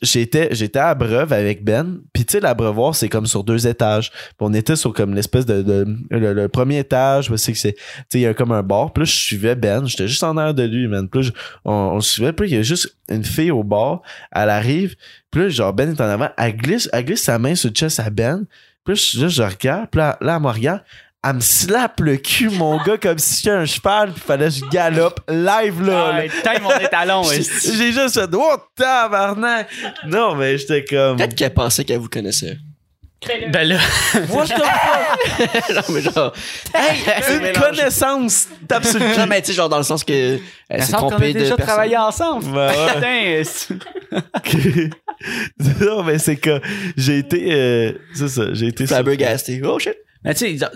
j'étais, j'étais à Breuve avec Ben, puis tu sais, l'abreuvoir, c'est comme sur deux étages. On était sur comme l'espèce de, le, premier étage, tu il y a comme un bar, là, je suivais Ben, j'étais juste en arrière de lui, man. Puis là, on, on suivait, puis il y a juste une fille au bar, elle arrive, puis là, genre, Ben est en avant, elle glisse, elle glisse sa main sur le chest à Ben, puis là, je, regarde, puis là, là, elle me slappe le cul, mon gars, comme si j'étais un cheval, puis fallait que je galope live là. là. Ouais, time mon étalon. J'ai juste fait, oh, tabarnak! Non, mais j'étais comme. Peut-être qu'elle pensait qu'elle vous connaissait. Ben là, What the fuck? non, mais genre... Une connaissance tape sur le Non, mais tu sais, genre dans le sens que... Elle s'est trompée de déjà personne. travaillé ensemble. Ben ouais. Putain, non, mais c'est que j'ai été. euh, c'est ça, j'ai été. Flabbergasté. Oh shit. Mais tu sais,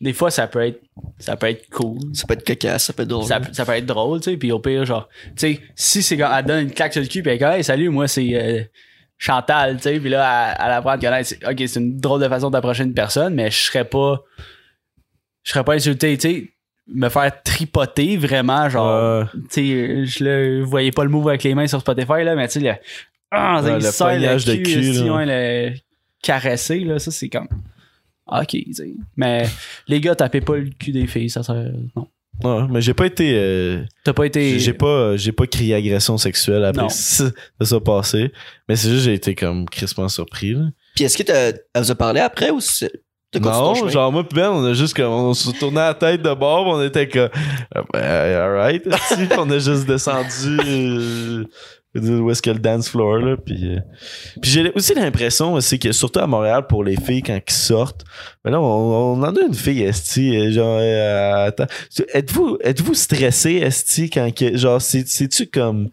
des fois, ça peut être, ça peut être cool. Ça peut être cocasse, ça peut être drôle. Ça, ça peut être drôle, tu sais, puis au pire, genre, tu sais, si c'est quand elle donne une claque sur le cul, puis elle dit, hey, salut, moi, c'est euh, Chantal, tu sais, puis là, elle, elle apprend à connaître. Ok, c'est une drôle de façon d'approcher une personne, mais je serais pas, je serais pas insulté, tu sais, me faire tripoter vraiment, genre, Euh, tu sais, je le voyais pas le move avec les mains sur Spotify, là, mais tu sais, le, ah, Ouais, il le de cul, là. ouais, le caresser, là, ça, c'est comme, ok, tu sais. Mais les gars, tapez pas le cul des filles, ça serait, non. ouais, mais j'ai pas été. euh, T'as pas été. j'ai pas, j'ai pas crié agression sexuelle après Non. ça, ça passé. Mais c'est juste, j'ai été comme crispement surpris, là. Puis est-ce que t'as- elle vous a parlé après ou c'est... t'as continué ton Non, genre moi pis Ben, on a juste comme on se tournait la tête de bord, on était comme ah, ben, alright, on a juste descendu euh, où est-ce que le dance floor là, puis euh, puis j'ai aussi l'impression c'est que surtout à Montréal pour les filles quand ils sortent, mais là on, en a une fille esti euh, genre euh, êtes-vous êtes-vous stressé esti quand que genre c'est c'est-tu comme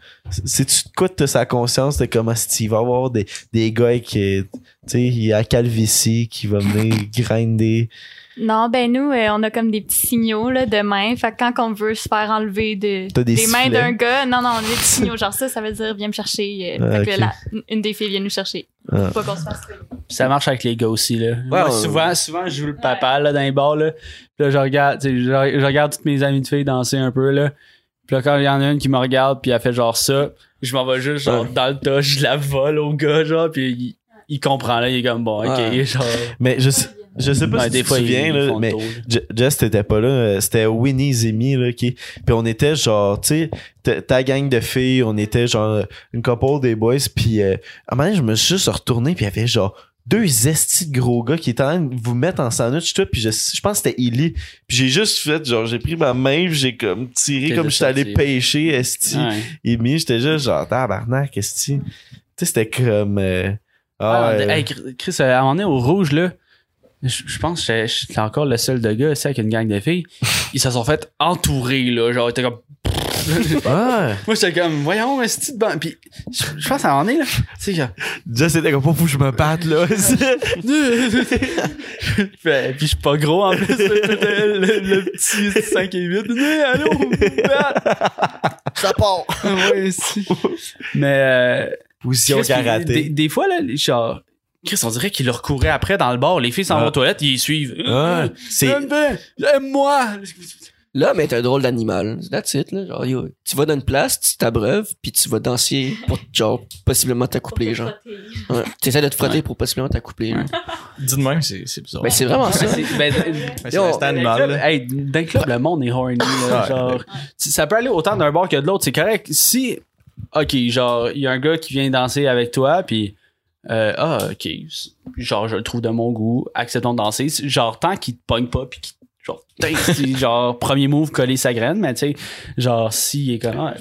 c'est-tu quoi de sa conscience de comme esti va avoir des des gars qui Tu sais, il y a Calvici qui va venir grinder. Non, ben nous, euh, on a comme des petits signaux là, de main. Fait que quand on veut se faire enlever de, des des mains d'un gars, non, non, on a des petits signaux. Genre ça, ça veut dire viens me chercher. euh, Ah, fait que la- une des filles vient nous chercher. Ah. Faut pas qu'on se fasse ça marche avec les gars aussi, là. Moi, ouais. souvent, souvent, je joue le papa, là, dans les bars, là. Puis là, je regarde, tu sais, je, je regarde toutes mes amies de filles danser un peu, là. Puis là, quand il y en a une qui me regarde, puis elle fait genre ça, je m'en vais juste, genre, Ouais. dans le tas, je la vole au gars, genre, puis il, il comprend, là, il est comme, bon, ok, Ouais. genre. Mais je sais, je sais pas Ouais, si des tu fois, souviens, là, mais Jess, t'étais pas là. euh, C'était Winnie Zemi, là, qui. Puis on était genre, tu sais, ta- gang de filles, on était genre une couple des boys. Puis euh, à un moment donné, je me suis juste retourné, puis il y avait genre deux estis de gros gars qui étaient en train de vous mettre en sandwich, tout. Puis je, je pense que c'était Illy. Puis j'ai juste fait, genre, j'ai pris ma main, j'ai comme tiré comme j'étais allé pêcher, esti. Et j'étais juste genre, tabarnak, esti. Tu sais, c'était comme. euh, Ah, ah, euh, hey, Chris, à un moment donné, au rouge, là, je, je pense que j'étais- j'étais encore le seul de gars, ici, avec une gang de filles. Ils se sont fait entourer, là. Genre, ils étaient comme. ouais. Moi, j'étais comme, voyons, un petit ban. Puis, je, je pense à moment donné, là. Tu sais, genre. Jess, c'était comme, faut que je me batte, là. Puis je suis pas gros en plus, le, le- le petit 5 et 8. Mais allô, Ça part! ouais, si. Mais euh, Ou si on karaté. Des, des fois, là, genre, Chris, on dirait qu'il leur courait après dans le bar. Les filles s'en vont aux toilettes, ils les suivent. C'est. Là, mais t'es un drôle d'animal. That's it, là. Genre, yo, tu vas dans une place, tu t'abreuves, puis tu vas danser pour, genre, possiblement t'accoupler, genre. Ouais. Tu essaies de te frotter pour possiblement t'accoupler. Dis de même, c'est c'est bizarre. Ben, c'est vraiment ça. Ben, Mais c'est l'instinct animal. là. Hey, dans le club, le monde est horny. Là, Ouais. genre, ça peut aller autant d'un bar que de l'autre. C'est correct. Si, ok, genre, il y a un gars qui vient danser avec toi, puis euh, ah, ok, genre, je le trouve de mon goût, acceptons de danser. Genre, tant qu'il te pogne pas, puis qu'il genre, genre, premier move, coller sa graine, mais tu sais, genre, s'il est comme, ah,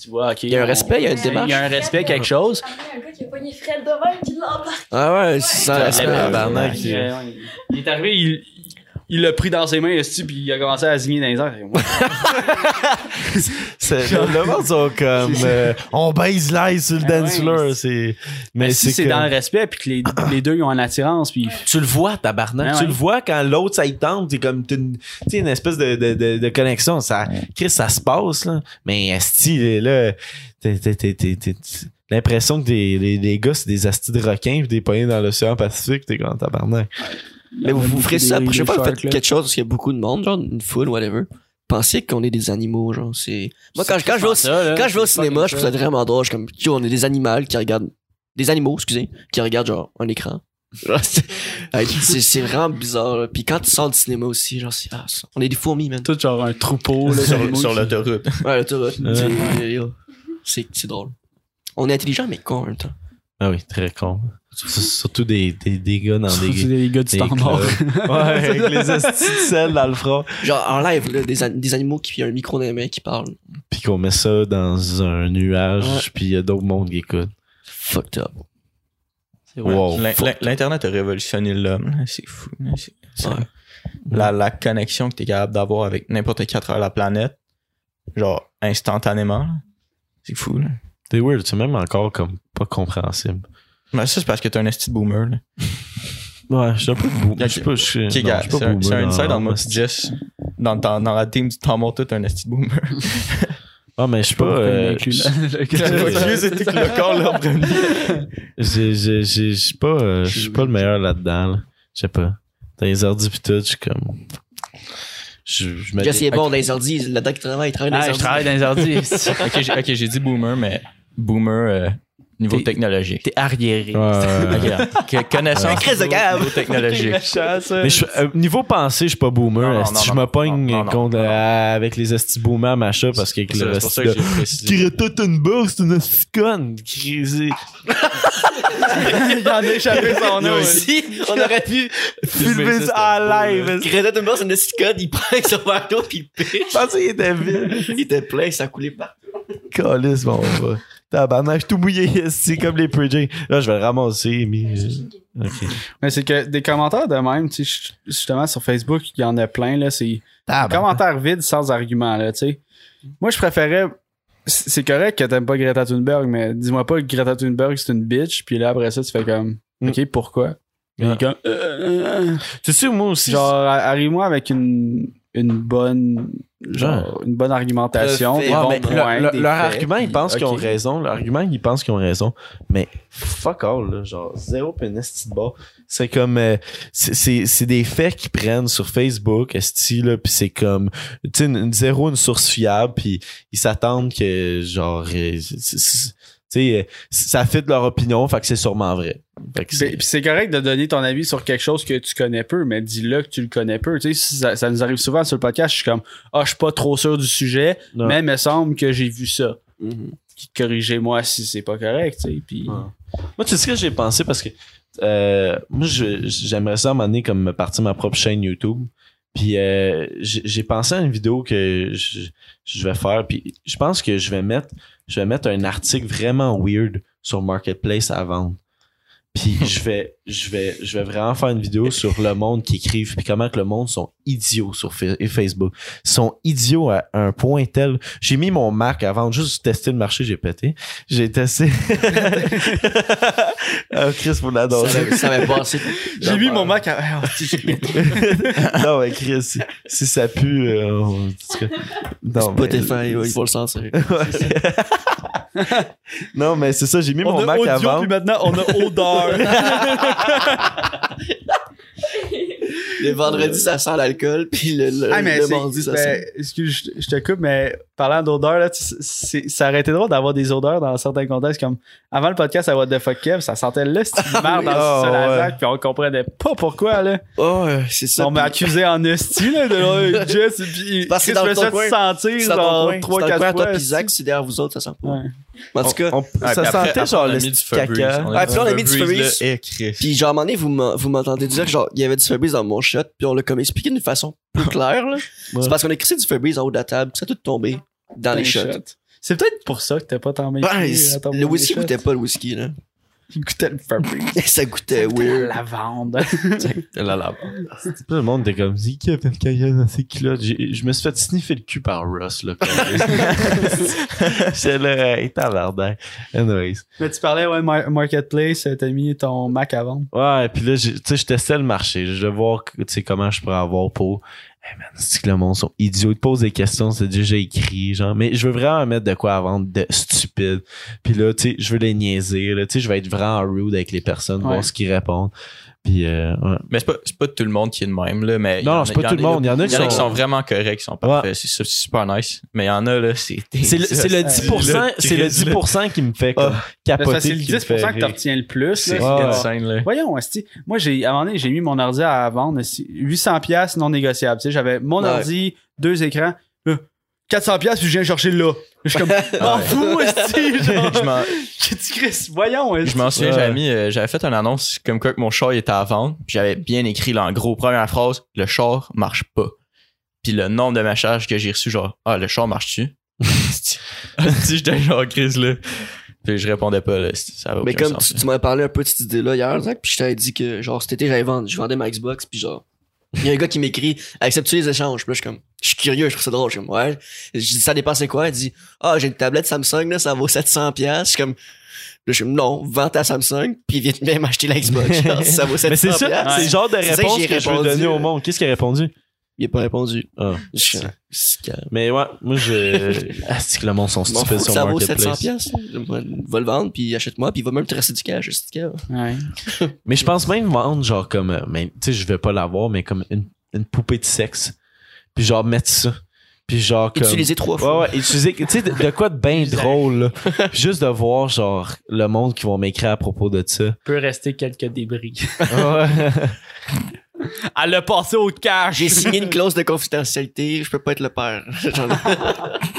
tu- vois, ok. Il y a un respect, il y a une Il démarche. Il y a un respect, quelque chose. Un gars qui a pogné Fred devant qui l'embarque. Ah ouais, c'est ça. Ouais, respect. tabarnak. Il est arrivé, il, il l'a pris dans ses mains, esti, puis il a commencé à zigner dans les airs. C'est- le monde sont comme euh, on baise live sur le Ah dance ouais, floor c'est mais Mais si c'est dans le respect, puis que les, les deux ils ont une attirance, puis tu le vois tabarnak. Ah tu ouais. le vois quand l'autre ça y tente c'est comme une, tu sais, une espèce de, de, de, de connexion. Ça Chris ça se passe là. Mais esti là t'es- t'es- t'es- t'es- t'es- l'impression que des, les, les gars c'est des astis de requins pis des poignets dans l'océan Pacifique t'es comme tabarnak Mais vous, vous ferez ça, je sais pas, vous faites là. quelque chose parce qu'il y a beaucoup de monde, genre une foule, whatever. Pensez qu'on est des animaux, genre, c'est. Moi, quand, quand je vais au, Ça, quand je vais au cinéma, je trouve ça vraiment drôle. Je suis comme, yo, on est des animaux qui regardent, des animaux, excusez, qui regardent, genre, un écran. C'est vraiment bizarre, là. Puis quand tu sors du cinéma aussi, genre, c'est, ah, ça- on est des fourmis, man. tout genre un troupeau là, Sur, sur l'autoroute. Ouais, l'autoroute. Ouais. C'est- drôle. On est intelligent, mais con en même temps. ah oui très con surtout des, des, des gars dans C'est des des gars du standard. ouais avec les sel dans le front Genre, en live, là, des, des animaux qui, ont un micro dans les mains qui parlent. puis qu'on met ça dans un nuage Ouais. puis il y a d'autres mondes qui écoutent Fucked up. C'est vrai. wow L'in- l'in- L'Internet a révolutionné l'homme. C'est fou. Ouais. La, la connexion que tu es capable d'avoir avec n'importe qui à travers la planète, genre instantanément, c'est fou. Là. C'est weird, c'est même encore comme pas compréhensible. Mais ça, c'est parce que t'es un esti de boomer. Là. Ouais, je suis un peu boomer. Je suis pas, je suis, Ok, non, gars, je suis pas c'est un, boomer c'est un dans- inside dans pis Jess. Dans, dans, dans la team du temps mort, tout un esti de boomer. Ah, mais je suis pas. Il euh, là? c'était que le corps là en premier. j'ai- j'ai- j'ai- Je suis pas, euh, je suis pas le meilleur là-dedans. là. Je sais pas. Dans les ordi pis tout, je suis comme. Je, je dis- est bon dans les ordi, là-dedans qu'il travaille, il travaille dans les Ah, je ordi. travaille dans les ordi. ok, j'ai ok, j'ai dit boomer, mais boomer euh, niveau T'es- technologique. T'es arriéré. Ouais, que- connaissance Crise de niveau, cave. niveau technologique. Mais je, euh, niveau pensée, je suis pas boomer. Non, non, Esti, non, je me pogne contre, non, non. euh, avec les esti boomers machin parce C'est le c'est pour reste ça que j'ai précisé. Greta Thunberg, c'est une conne. Crisé. Il en a échappé son nom. Si, on aurait pu. Filmer ça en live. Greta Thunberg, c'est une code, il prend son verre d'eau pis il pitch. Je pensais qu'il était vide. Il était plein, ça coulait pas. Calice, bon, on va. Tabarnak, je suis tout mouillé ici, comme les Purging. Là, je vais le ramasser, mais. euh. Mais c'est que des commentaires de même, tu sais, justement sur Facebook, il y en a plein, là, c'est commentaires vides sans argument, là, tu sais. Moi, je préférais. C'est c'est correct que t'aimes pas Greta Thunberg, mais dis-moi pas que Greta Thunberg c'est une bitch, puis là après ça tu fais comme Mm. OK, pourquoi? Ouais. comme, euh, Tu sais, moi aussi. genre, arrive-moi avec une, une bonne, genre, une bonne argumentation. Ouais, bons mais le- le- leur faits, argument, ils puis- pensent qu'ils ont raison. Leur argument, ils pensent qu'ils ont raison. Mais fuck all, là, genre, zéro pénesti de bord. C'est comme, euh, c'est- c'est c'est des faits qu'ils prennent sur Facebook, esti, là, pis c'est comme, tu sais, une- une- zéro une source fiable, puis ils s'attendent que, genre, euh, c'est- c'est- tu sais, euh, ça fit leur opinion, fait que c'est sûrement vrai. Que c'est- Puis puis c'est correct de donner ton avis sur quelque chose que tu connais peu, mais dis-le que tu le connais peu. Tu sais, ça, ça nous arrive souvent sur le podcast. Je suis comme, ah, je suis pas trop sûr du sujet, Non. mais il me semble que j'ai vu ça. Mhm. Corrigez-moi si c'est pas correct, tu sais. Puis. Moi, tu sais ce que j'ai pensé parce que euh, moi, je- j'aimerais ça à un moment donné comme me partir ma propre chaîne YouTube. Puis euh, j'ai pensé à une vidéo que je, je vais faire. Puis je pense que je vais mettre je vais mettre un article vraiment weird sur Marketplace à vendre. Puis je vais je vais je vais vraiment faire une vidéo sur le monde qui écrivent puis comment que le monde sont idiots sur Facebook. Ils sont idiots à un point tel. J'ai mis mon Mac à vendre juste tester le marché, j'ai pété. J'ai testé. ah, Chris, vous l'adorez. Ça va passer. J'ai mis mon Mac à. Ah, non, mais Chris, si, si ça pue, euh, on- non, mais- Spotify, ouais, il faut le censurer. non, mais c'est ça, j'ai mis on mon a Mac audio, puis maintenant on a odeur. Le vendredi, ça sent l'alcool, puis le, le, Ah, mais le mardi, ça ben, sent. excuse, je, je te coupe, mais parlant d'odeur, là, tu- c'est- ça aurait été drôle d'avoir des odeurs dans certains contextes. Comme avant le podcast à What the fuck Kev, ça sentait le style de merde dans Ah, le ouais. Puis on comprenait pas pourquoi. Là. Oh, c'est ça. on m'a accusé en esti là, de là, Jess, puis Parce que Chris dans me sentir genre coin. 3 C'est dans le coin à 4 toi, fois. puis Zach, c'est derrière vous autres, ça sent pas. Ouais. En tout cas, On- ça après- sentait après, genre le caca. On puis on a mis du Febreze, puis genre, à un moment donné, vous m'en- vous m'entendez dire, genre, il y avait du Febreze dans mon shot, puis on l'a comme expliqué d'une façon plus claire, là. Ouais. C'est parce qu'on a crissé du Febreze en haut de la table, puis ça a tout tombé dans les shots. C'est peut-être pour ça que t'as pas tant mis. Ben, le whisky goûtait pas le whisky, là? Il goûtait le Febreze. ça goûtait weird. La lavande. Là, là. Tout le monde était comme, c'est qui a fait le caca dans ses culottes? Je me suis fait sniffer le cul par Russ, là. J'étais là, hey, tabarnak. Anyways. Mais tu parlais, ouais, mar- Marketplace, t'as mis ton Mac à vendre. Ouais, puis là, tu sais, je testais le marché. Je vais voir, tu sais, comment je pourrais avoir pour. Hey man, c'est que le monde sont idiots. Ils te posent des questions, c'est déjà écrit, genre. Mais je veux vraiment mettre de quoi à vendre de stupide. Puis là, tu sais, je veux les niaiser, là. Tu sais, je vais être vraiment rude avec les personnes, Ouais. voir ce qu'ils répondent. Puis, euh, ouais. Mais c'est pas, c'est pas tout le monde qui est de même, là. Mais Non, c'est pas il y en tout le monde. Il y en a Il y en a qui sont sont. vraiment corrects, qui sont parfaits. C'est, c'est super nice. Mais il y en a, là, c'est. C'est le, c'est le 10%, c'est le 10% qui me fait comme Mais capoter. c'est le qui me 10% fait que retiens le plus. C'est là. Insane. Voyons. Moi, j'ai, à un moment donné, j'ai mis mon ordi à vendre, esti. 800 pièces non négociable. Tu sais, j'avais mon Ouais. ordi, deux écrans, 400 pièces puis je viens chercher là. Je suis comme, m'en fous, esti. Genre, Je m'en- j'ai dit, Chris, voyons, esti. Je m'en souviens, Ouais. j'avais mis, euh, j'avais fait une annonce comme quoi que mon char il était à vendre. Puis j'avais bien écrit là, en gros, première phrase, le char marche pas. Puis le nombre de messages que j'ai reçu, genre, ah, le char marche-tu? si j'étais genre crise là. Puis je répondais pas, là. Ça avait Mais comme sens, tu, là. tu m'avais parlé un peu de cette idée-là hier, Zach, puis je t'avais dit que, genre, cet été, j'allais vendre, je vendais ma Xbox, puis genre, il y a un gars qui m'écrit, acceptes-tu les échanges? Puis là, je suis comme, je suis curieux, je trouve ça drôle, je suis comme, ouais. Je dis, ça dépend c'est quoi? Il dit, ah, j'ai une tablette Samsung, là, ça vaut 700 pièces. Je suis comme, Là, je suis comme, non, vends ta Samsung, puis viens bien m'acheter la Xbox. Genre, ça vaut 700 Mais c'est ça, c'est le genre de que réponse j'ai que, je veux donner au monde. Qu'est-ce qu'il a répondu? Il a pas répondu. Ah. Je Mais ouais, moi je. Ah, c'est que le monde sont stupides sur que ça vaut 700 Marketplace. pièces. Va le vendre, puis achète-moi, puis il va même te rester du cash, c'est du cash. Ouais. Mais je pense même vendre genre comme. euh, Mais tu sais, je vais pas l'avoir, mais comme une, une poupée de sexe. Puis genre mettre ça. Puis genre comme. Utilisé trois Ouais, fois. ouais, utiliser, tu sais, de, de quoi de bien drôle, là. Juste de voir, genre, le monde qui vont m'écrire à propos de ça. Peut rester quelques débris. Ouais. Elle l'a passé au cash. J'ai signé une clause de confidentialité, je peux pas être le père.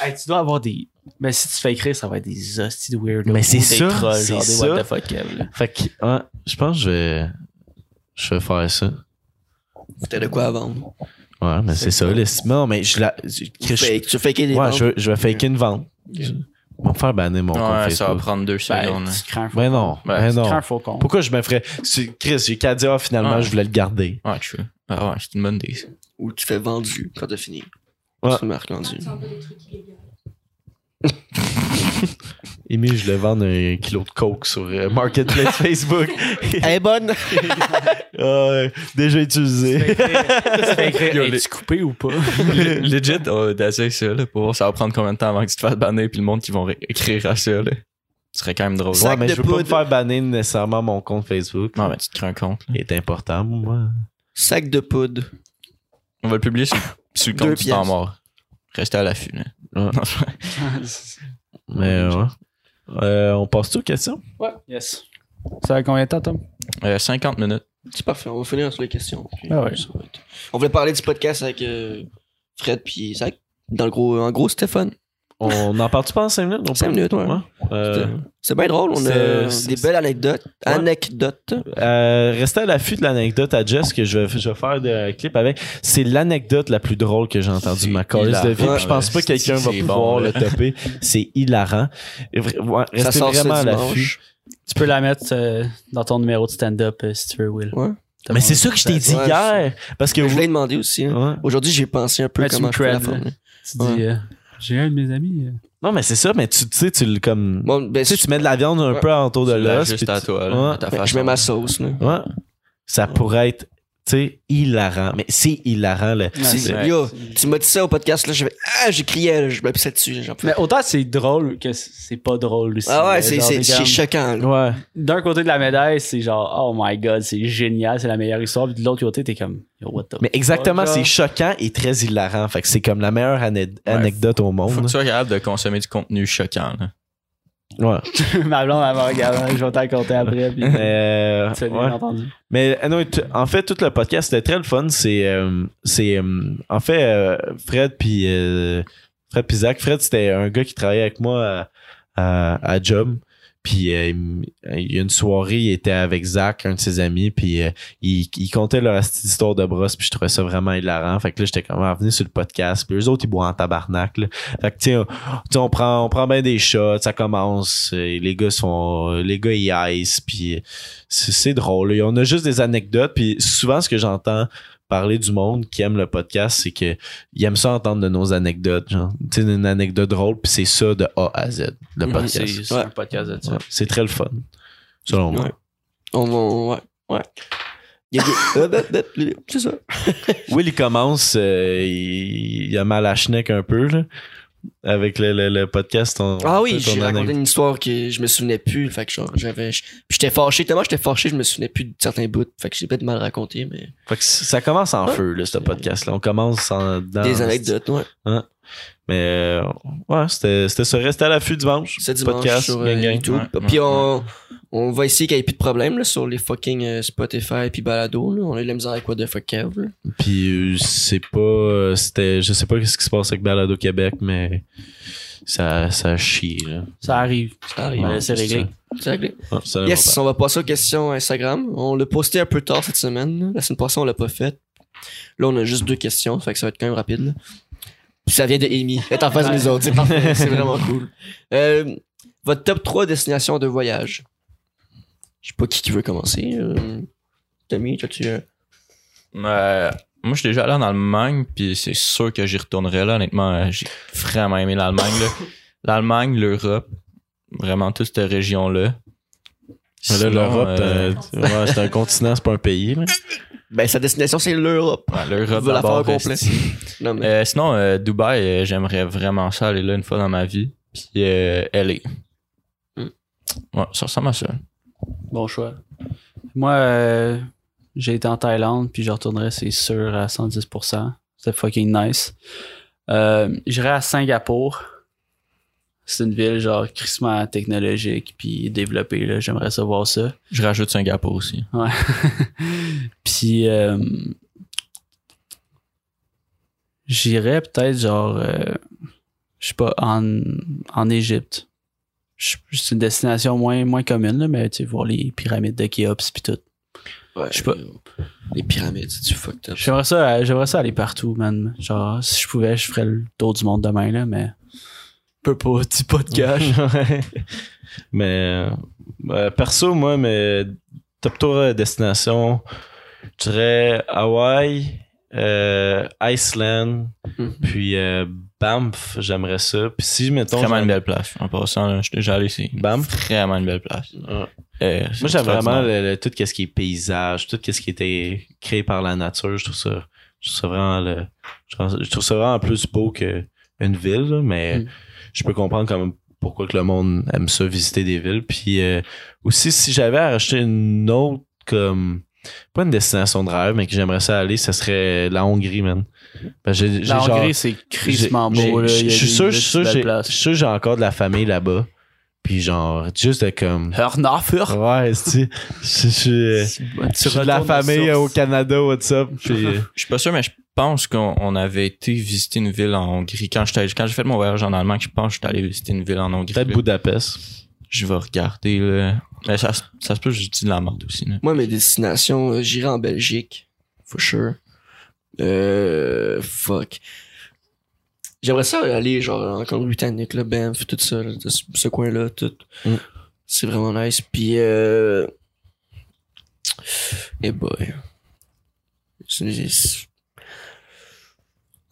Hey, tu dois avoir des. Mais si tu fais écrire, ça va être des hosties de weird. Mais c'est ça, trolls, c'est genre des ça. what the fuck, là. fait que, ouais, je pense que je vais, je vais faire ça. T'as de quoi à vendre? Ouais, mais c'est ça, là. Non, mais je la, je- Tu je- tu fais des ouais, ventes? je, vais- je vais faker une vente. Je vais me faire banner mon compte Ouais, ça va Facebook. prendre deux Ben, secondes. tu crains faux Mais non, Ouais, Tu crains non. faux con. Pourquoi je me ferais, c'est- Chris, j'ai qu'à dire, ah, finalement, Ouais. je voulais le garder. Ouais, true. Ah ouais, c'est une bonne idée. Ou tu fais vendu quand t'as fini. Ouais. Tu marques vendu. Amy, je voulais vendre un kilo de coke sur euh, Marketplace Facebook. Elle est bonne. Ah ouais, déjà utilisé. Tu fais écrire, Yo, es-tu coupé ou pas? Le- Legit, on va essayer ça, là, pour voir ça va prendre combien de temps avant que tu te fasses banner, puis le monde qui vont écrire à ça, là. Ce serait quand même drôle. Ouais, mais de je veux pas me faire banner nécessairement mon compte Facebook. Non, mais tu te crées un compte. là. Il est important, moi. Sac de poudre. On va le publier sur, sur le Deux compte du temps pièces. mort. Restez à l'affût, là. Ouais. Mais euh, ouais. Euh, on passe tout aux questions? ouais. Yes. Ça va combien de temps, Tom? Euh, 50 minutes. C'est parfait, on va finir sur les questions. puis Ah ouais. ça va être- On voulait parler du podcast avec euh, Fred puis Zach. Dans le gros, en gros, Stéphane. On en parle-tu pendant 5 minutes? On 5 peut? minutes, ouais. Euh, C'est bien drôle, on a des belles anecdotes. Ouais. Anecdotes. Euh, restez à l'affût de l'anecdote à Jess que je vais, je vais faire un clip avec. C'est l'anecdote la plus drôle que j'ai entendue de ma carrière de vie. Je pense pas que quelqu'un va pouvoir bon, le topper. C'est hilarant. Restez sort vraiment à l'affût. Tu peux la mettre euh, dans ton numéro de stand-up euh, si tu veux, Will. Ouais. Mais c'est ça que je t'ai dit Ouais, hier. Parce que Je l'ai demandé aussi. hein. Ouais. Aujourd'hui, j'ai pensé un peu Mais tu comment me je peux la former. Tu dis, euh, j'ai un de mes amis. euh, Non, mais c'est ça, mais tu tu sais, tu le comme. Bon, ben, Tu sais, tu mets de la viande un Ouais. peu autour de l'os. puis à tu- toi, là, Ouais. ta ben, façon. je mets ma sauce. Là. Ouais. Ça pourrait être, sais, hilarant. Mais c'est hilarant, là. Ouais. Yo, tu m'as dit ça au podcast, là, je vais, ah, j'ai crié, là, je m'appuie dessus. Mais autant c'est drôle que c'est pas drôle aussi. Ah ouais, c'est, choquant. là. Ouais. D'un côté de la médaille, c'est genre, oh my god, c'est génial, c'est la meilleure histoire. Puis de l'autre côté, t'es comme, yo, what the Mais exactement, c'est choquant et très hilarant. Fait que c'est comme la meilleure ane- anecdote au Faut que monde. tu sois capable de consommer du contenu choquant, là. Ouais. Ma blonde, elle m'a regardé, je vais t'en compter après. Puis, euh, tu bien ouais. entendu. Mais euh, non, t- en fait, tout le podcast, c'était très le fun. C'est, euh, c'est euh, en fait, euh, Fred puis euh, Fred puis Zach. Fred, c'était un gars qui travaillait avec moi à, à, à Job. Puis euh, il m- il y a une soirée, il était avec Zach, un de ses amis, puis euh, il, il comptait leur histoire de brosse, puis je trouvais ça vraiment hilarant. Fait que là, j'étais comme ah, venez sur le podcast. Puis eux autres, ils boivent en tabarnak. Là. Fait que tu sais, on, prend, on prend bien des shots, ça commence, euh, les gars sont, les gars ils ice, puis c'est c'est drôle. là. On a juste des anecdotes, puis souvent ce que j'entends parler du monde qui aime le podcast, c'est que ils aiment ça entendre de nos anecdotes, genre, tu sais, une anecdote drôle, puis c'est ça de A à Z, le Mhm, podcast. C'est c'est Ouais. un podcast de ça. Ouais, c'est très le fun, selon moi. Ouais. On ouais, ouais. Will, il commence, euh, il, il a mal à la schneck un peu, là, avec le, le, le podcast. ton- Ah oui, j'ai raconté une histoire que je me souvenais plus. Fait que genre, j'avais, j'étais fâché. Tellement j'étais fâché, je me souvenais plus de certains bouts. Fait que j'ai peut-être mal raconté, mais. Fait que ça commence en Ouais. feu, là, ce podcast-là. On commence en, dans... Des anecdotes, ouais. Mais euh, ouais, c'était c'était ça. Restez à l'affût dimanche. C'est dimanche Podcast, sur gang, euh, gang. YouTube. Ouais, puis ouais, on, on va essayer qu'il n'y ait plus de problème là, sur les fucking euh, Spotify puis Balado. Là. On a eu la misère avec What the fuck Kev. Puis euh, c'est pas c'était je sais pas ce qui se passe avec Balado Québec mais ça ça chie là. Ça arrive. Ça arrive. Ouais, c'est réglé. C'est réglé. Yes, on va passer aux questions Instagram. On l'a posté un peu tard cette semaine. La semaine passée, on l'a pas fait. Là, on a juste deux questions, fait que ça va être quand même rapide. là. Ça vient de Amy. Elle est en face de nous autres. C'est parfait. C'est vraiment cool. Euh, votre top 3 destinations de voyage. Je sais pas qui qui veut commencer. Euh, Tommy, toi-tu. euh, Euh, moi, je suis déjà allé en Allemagne, puis c'est sûr que j'y retournerai là. Honnêtement, euh, j'ai vraiment aimé l'Allemagne. L'Allemagne, l'Europe, vraiment toute cette région-là. L'Europe ouais, c'est un continent, c'est pas un pays là. Ben, sa destination, c'est l'Europe. ouais, l'Europe d'abord, complet? esti. Non, mais. Euh, sinon, euh, Dubaï, euh, j'aimerais vraiment ça aller là une fois dans ma vie. Puis euh, LA. Hmm. Ouais, ça ressemble à ça. Bon choix. Moi, euh, j'ai été en Thaïlande, puis je retournerai, c'est sûr, à 110%. C'était fucking nice. Euh, J'irai à Singapour. C'est une ville, genre, crissement technologique, puis développée, là. J'aimerais savoir ça. Je rajoute Singapour aussi. Ouais. puis, euh, j'irais peut-être, genre, euh, je sais pas, en, en Égypte. C'est une destination moins, moins commune, là, mais tu sais, voir les pyramides de Khéops puis tout. Ouais, je sais pas. Les pyramides, c'est du fucked up. J'aimerais ça, j'aimerais ça aller partout, man. Genre, si je pouvais, je ferais le tour du monde demain, là, mais. Peux pas, tu pas de cash. Mais euh, euh, perso moi mais top tour euh, destination je dirais Hawaï euh, Iceland Hmm. puis euh, Banff, j'aimerais ça. Puis si, mettons. Vraiment une belle place. En passant, déjà allé, c'est Banff? vraiment une belle place. Ouais. Euh, Moi, j'aime vraiment le, le- tout ce qui est paysage, tout ce qui était créé par la nature. Je trouve ça, je trouve ça vraiment le, je trouve, ça vraiment plus beau que une ville, là, mais Mm. Je peux comprendre quand même pourquoi que le monde aime ça visiter des villes. Puis euh, aussi, si j'avais à acheter une autre comme pas une destination de rêve, mais que j'aimerais ça aller, ce serait la Hongrie, man. Ben, La genre- Hongrie, c'est crissement beau. Je suis sûr, que j'ai encore de la famille là-bas. Puis genre, juste de comme. Hernafur. Ouais, c'est je je- suis de la famille au Canada, what's up? Puis, euh, Je suis pas sûr, mais je pense qu'on on avait été visiter une ville en Hongrie. Quand j'étais, quand j'ai fait mon voyage en Allemagne, je pense que j'étais allé visiter une ville en Hongrie. peut-être. Budapest. Je vais regarder, là. Mais ça, se- ça se peut que je dis de la merde aussi, là. Moi, mes destinations, euh, j'irai en Belgique. For sure. Euh, fuck. J'aimerais ça aller, genre, en Colombie-Britannique, là, Banff, tout ça, là, ce, ce coin-là, tout. Mm. C'est vraiment nice. Puis, euh... Eh boy. C'est-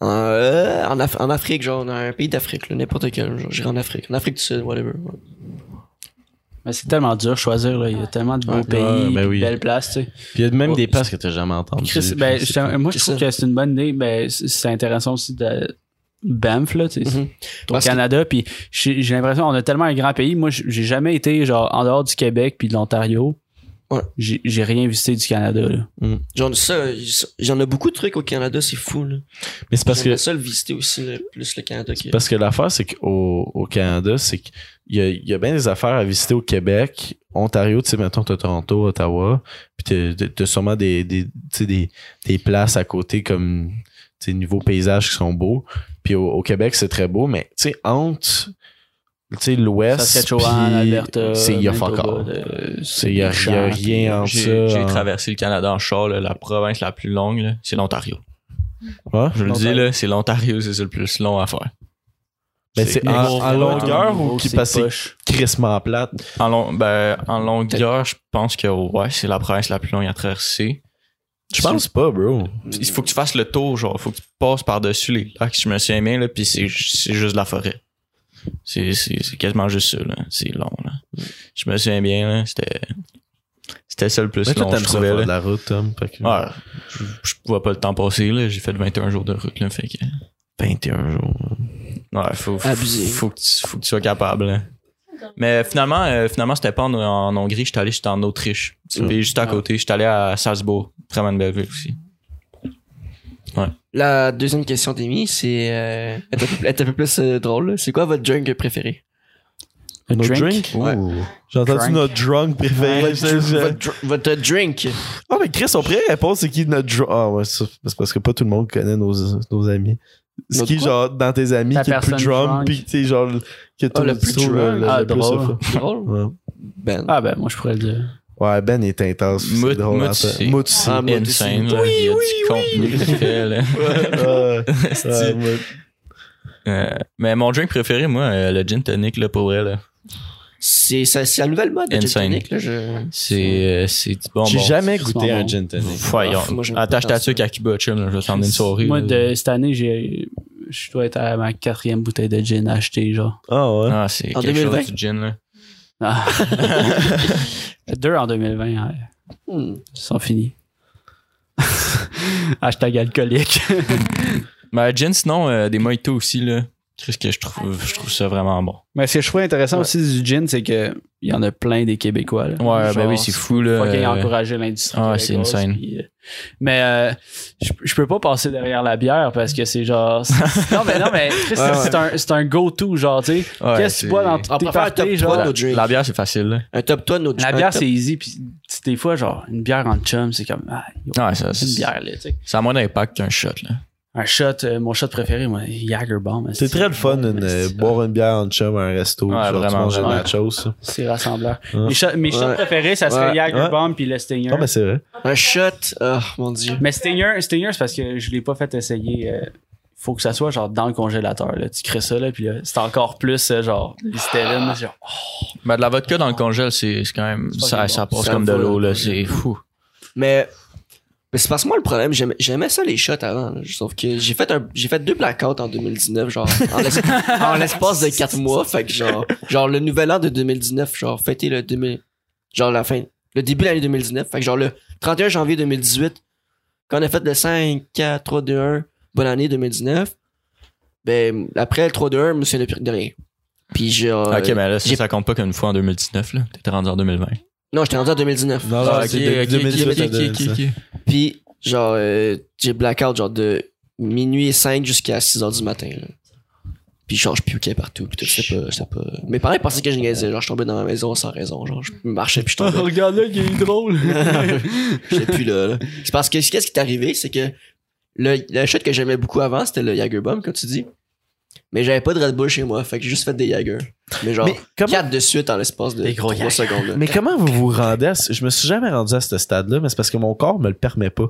euh, en, Af- en Afrique, genre, dans un pays d'Afrique, là, n'importe quel, genre, j'irai en Afrique. En Afrique du Sud, whatever. ouais. Mais c'est tellement dur de choisir. Là. Il y a tellement de beaux Ouais. pays, Ouais, ben de belles places. Tu sais. Puis il y a même des places que t'as jamais entendues. Chris, ben, je- moi, je trouve que c'est une bonne idée. Ben, c'est intéressant aussi de Banff, là, tu sais, Mhm. au Parce que- Canada. Puis j'ai l'impression qu'on a tellement un grand pays. Moi, j'ai j'ai jamais été genre en dehors du Québec puis de l'Ontario. Ouais. J'ai j'ai rien visité du Canada. Là. Genre, ça, j'en ai beaucoup de trucs au Canada, c'est fou, là. Mais c'est parce que ça le visiter aussi, là, plus le Canada que... Parce que l'affaire, c'est qu'au au Canada, c'est qu'il y a, il y a bien des affaires à visiter au Québec, Ontario, tu sais, mettons, t'as Toronto, Ottawa, puis t'as- t'as sûrement des, des, tu sais, des, des places à côté comme, tu sais, niveau paysage qui sont beaux. Puis au, au Québec, c'est très beau, mais, tu sais, entre, tu sais, l'Ouest, Saskatchewan, Alberta. c'est, il y a fuck C'est, il y a, rien entre J'ai, ça. j'ai en- traversé le Canada en char, là, la province la plus longue, c'est l'Ontario. Ouais? Je le dis, là, c'est l'Ontario, c'est le plus long à faire. Ben, c'est en, en longueur ou qui poche. crissement plate? En, long, ben, en longueur, je pense que ouais, c'est la province la plus longue à traverser. Je pense pas, bro. Il faut que tu fasses le tour, genre, faut que tu passes par-dessus les lacs, je me souviens bien, là, puis c'est, c'est juste de la forêt. C'est, c'est, c'est quasiment juste ça, là. C'est long, là. Je me souviens bien, là, c'était, c'était ça le plus long, je trouvais, là. de la route, Tom. fait que- Ouais, je, je vois pas le temps passer, là. J'ai fait 21 jours de route, là, fait que... 21 jours. Ouais, faut, faut, Abusé. faut, que tu, faut que tu sois capable. là. Mais finalement, euh, finalement c'était pas en, en Hongrie, j'étais allé, j'étais en Autriche. C'est le pays juste à côté. J'étais allé à Salzbourg. Vraiment une belle ville aussi. La deuxième question d'Amy, c'est... Euh, elle est un peu- plus euh, drôle. C'est quoi votre drink préféré? Un Notre drink? drink? Ouais. Ouh. J'ai entendu Drunk. notre drunk préféré. Votre, Je- je- votre dr- votre drink. Ah, mais Chris, on pourrait répondre c'est qui notre drunk. Ah, ouais, ça, c'est parce que pas tout le monde connaît nos, nos amis. C'est Notre qui, quoi? genre, dans tes amis, Ta qui est le plus personne drunk, drunk. pis tu sais, genre, que tout le plus drunk. le, Ah, drôle. Ouais. Ben. Ah ben, moi, je pourrais le dire. Ouais, Ben est intense. Mout- drôle, Mout, en fait. c'est- Mout, c'est- Ah, moi, Insane, là. Il y a du contenu qu'il fait, là. Ouais, ouais, Mout. Euh, mais mon drink préféré, moi, euh, le gin tonic, là, pour vrai, là. C'est ça- c'est la nouvelle mode de gin tonic, là. Je... C'est, euh, c'est du bonbon. J'ai jamais goûté un gin tonic. Voyons. Ah, Attache ta tuque à Cuba Chum, là. Je vais t'emmener une soirée. Moi, de cette année, j'ai, je dois être à ma quatrième bouteille de gin achetée, genre. Ah, ouais. Ah, c'est En quelque 2020? chose du gin, là. Ah. Deux en 2020, ouais. Hmm. Ils sont finis. Hashtag alcoolique. Mais gin, sinon, euh, des mojitos aussi, là. Qu'est-ce que je trouve, je trouve ça vraiment bon. Mais ce que je trouve intéressant Ouais. aussi du gin, c'est que il y en a plein des Québécois. Là. Ouais, ben oui, c'est fou, là. fucking Euh, encourager l'industrie. ah, c'est insane. puis, euh, mais euh, je, je peux pas passer derrière la bière parce que c'est genre. non, mais non, mais Ouais, c'est un, c'est un go-to, genre, tu sais. ouais, Qu'est-ce que tu c'est- bois dans tes préfère un top parties, 3 genre? drinks. La bière, c'est facile, là. Un top 3 de nos La bière, top- c'est easy, puis des fois, genre, une bière en chum, c'est comme. Ah, yo, Ouais, ça, c'est une c'est bière, là, tu sais. ça a moins d'impact qu'un shot, là. Un shot, euh, mon shot préféré, moi, Jagerbomb. C'est très le fun, une, euh, boire une bière en chum à un resto. Ouais, genre, tu vraiment, manges nachos. ça. C'est rassembleur. Ouais. Mes shots, mes shots Ouais. préférés, ça serait Ouais. Jagerbomb puis le Stinger. Non, mais c'est vrai. Un shot. Oh, mon dieu. Mais Stinger, Stinger c'est parce que je l'ai pas fait essayer. euh, faut que ça soit genre dans le congélateur. Là. Tu crées ça, là, puis là, c'est encore plus euh, genre c'est genre, Ben, de la vodka dans le congèle, c'est quand même, ça, ça passe comme de l'eau, là. C'est fou. Mais Mais c'est parce que moi, le problème, j'aimais, j'aimais ça les shots avant. là. Sauf que j'ai fait un, j'ai fait deux blackouts en 2019, genre, en, l'es- en l'espace de quatre mois. Fait que genre, genre, le nouvel an de 2019, genre, fêter le 2000, genre, la fin, le début de l'année 2019. Fait que genre, le 31 janvier 2018, quand on a fait le 5, 4, 3, 2, 1, bonne année 2019, ben, après le 3, 2, 1, je me souviens de plus de rien. Puis genre, ok, mais là, ça, j'ai- ça compte pas qu'une fois en 2019, là. T'étais rendu en 2020. Non, j'étais rendu en 2019. Non, non, c'est ok, de- ok, 2018 ok, à ok, 2019. ok, ok. Puis, genre, euh, j'ai blackout, genre, de minuit et 5 jusqu'à 6 heures du matin, là. Puis, genre, je piquais partout, puis tout, c'était pas, c'était pas... Mes parents pensaient que je niaisais, genre, je tombais dans ma maison sans raison, genre, je marchais puis je tombais. Regarde là, il est drôle. J'étais plus là, là. C'est parce que, qu'est-ce qui est arrivé, c'est que le, le shot que j'aimais beaucoup avant, c'était le Jagerbomb, comme tu dis. Mais j'avais pas de Red Bull chez moi, fait que j'ai juste fait des Jager. Mais genre, Mais comment, 4 de suite en l'espace de Des gros 3 Jager. secondes, là. mais comment vous vous rendez à ce- Je me suis jamais rendu à ce stade-là, mais c'est parce que mon corps me le permet pas.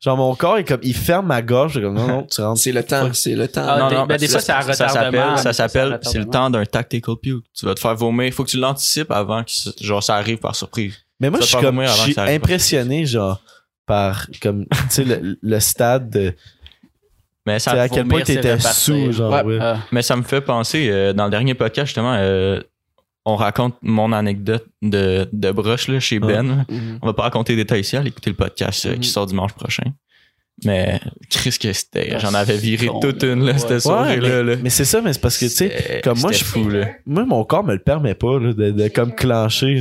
Genre, mon corps est comme, il ferme ma gorge, comme, non, non, tu rentres. C'est le temps, c'est le temps. Ah, Non, des- non, ben, des ça- fois, ça s'appelle, ça à s'appelle, c'est le temps d'un tactical puke. Tu vas te faire vomir. Faut que tu l'anticipes avant que, ça- genre, ça arrive par surprise. Mais moi, Ça je suis comme, je ça impressionné, genre, par, comme, tu sais, le, le stade de, Mais ça, à quel point t'étais sous, genre, Ouais. ouais. Ah. mais ça me fait penser, euh, dans le dernier podcast, justement, euh, on raconte mon anecdote de, de broche, là, chez Ouais. Ben. Mhm. On va pas raconter les détails ici, allez écouter le podcast euh, Mhm. qui sort dimanche prochain. Mais, Chris, que c'était, Ah, j'en avais viré con, toute une, là, ouais. cette Ouais, soirée-là, là. mais, mais c'est ça, mais c'est parce que, tu sais, C'était- comme moi, c'était je- fou, là. moi, mon corps me le permet pas, là, de, de comme clencher.